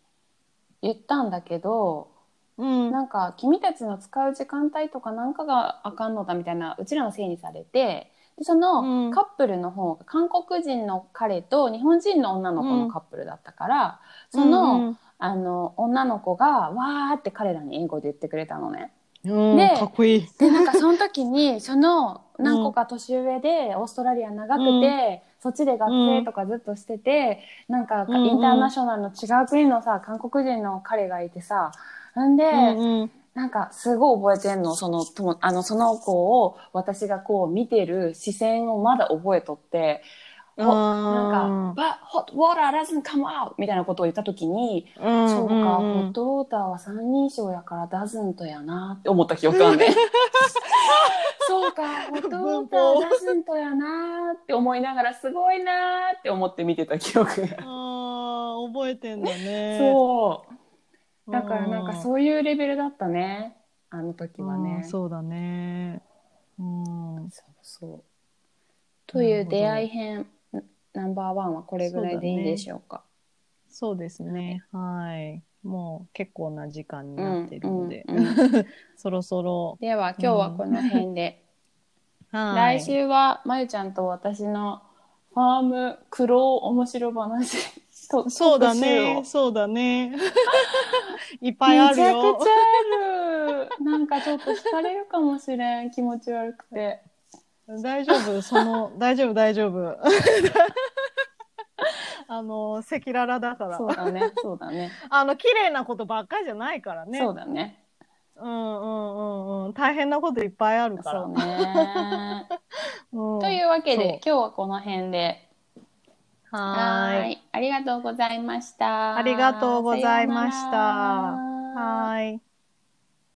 Speaker 1: 言ったんだけど、
Speaker 2: うん。
Speaker 1: なんか、君たちの使う時間帯とかなんかがあかんのだみたいな、うちらのせいにされて、でその
Speaker 2: うん
Speaker 1: カップルの方が、韓国人の彼と日本人の女の子のカップルだったから、その、あの、女の子が、わーって彼らに英語で言ってくれたのね。
Speaker 2: うん、
Speaker 1: で
Speaker 2: かっこいい。
Speaker 1: で、なんかその時に、その何個か年上で、オーストラリア長くて、そっちで学生とかずっとしてて、なんか
Speaker 2: うんうん。
Speaker 1: インターナショナルの違う国のさ、韓国人の彼がいてさ、んで、
Speaker 2: うんうん。
Speaker 1: なんかすごい覚えてんの、その、ともあの、その子を私がこう見てる視線をまだ覚えとって、ほなんか、but hot water doesn't come out! みたいなことを言った時に、
Speaker 2: うん
Speaker 1: そうか、
Speaker 2: ん
Speaker 1: ホットウォーターは三人称やからダズントやなって思った記憶あんねん。そうか、ホットウォーターダズントやなって思いながらすごいなって思って見てた記憶が。
Speaker 2: あー覚えてんだね。
Speaker 1: そう。だからなんか
Speaker 2: う
Speaker 1: そういうレベルだったね。あの時は
Speaker 2: ん
Speaker 1: ね。
Speaker 2: そうだね。うん。
Speaker 1: そうそう。という出会い編ナンバーワンはこれぐらいでいいでしょうか。
Speaker 2: そうですね。はい。もう結構な時間になってるので、そろそろ。
Speaker 1: では今日はこの辺で。
Speaker 2: はい。
Speaker 1: 来週はまゆちゃんと私のファーム苦労面白話と
Speaker 2: そうだね
Speaker 1: を。
Speaker 2: そうだね。いっぱいある
Speaker 1: めちゃく
Speaker 2: よ
Speaker 1: ち。ゃある。なんかちょっと惹かれるかもしれん。気持ち悪くて。
Speaker 2: 大丈夫、その、大丈夫、大丈夫？あの、赤裸々だから。
Speaker 1: そうだね。そうだね。
Speaker 2: あの、綺麗なことばっかりじゃないからね。
Speaker 1: そうだね。
Speaker 2: うんうんうんうん。大変なこといっぱいあるから。
Speaker 1: そうね。
Speaker 2: うん
Speaker 1: というわけで今日はこの辺で。
Speaker 2: はーい。
Speaker 1: い。ありがとうございました。
Speaker 2: ありがとうございましたはーい。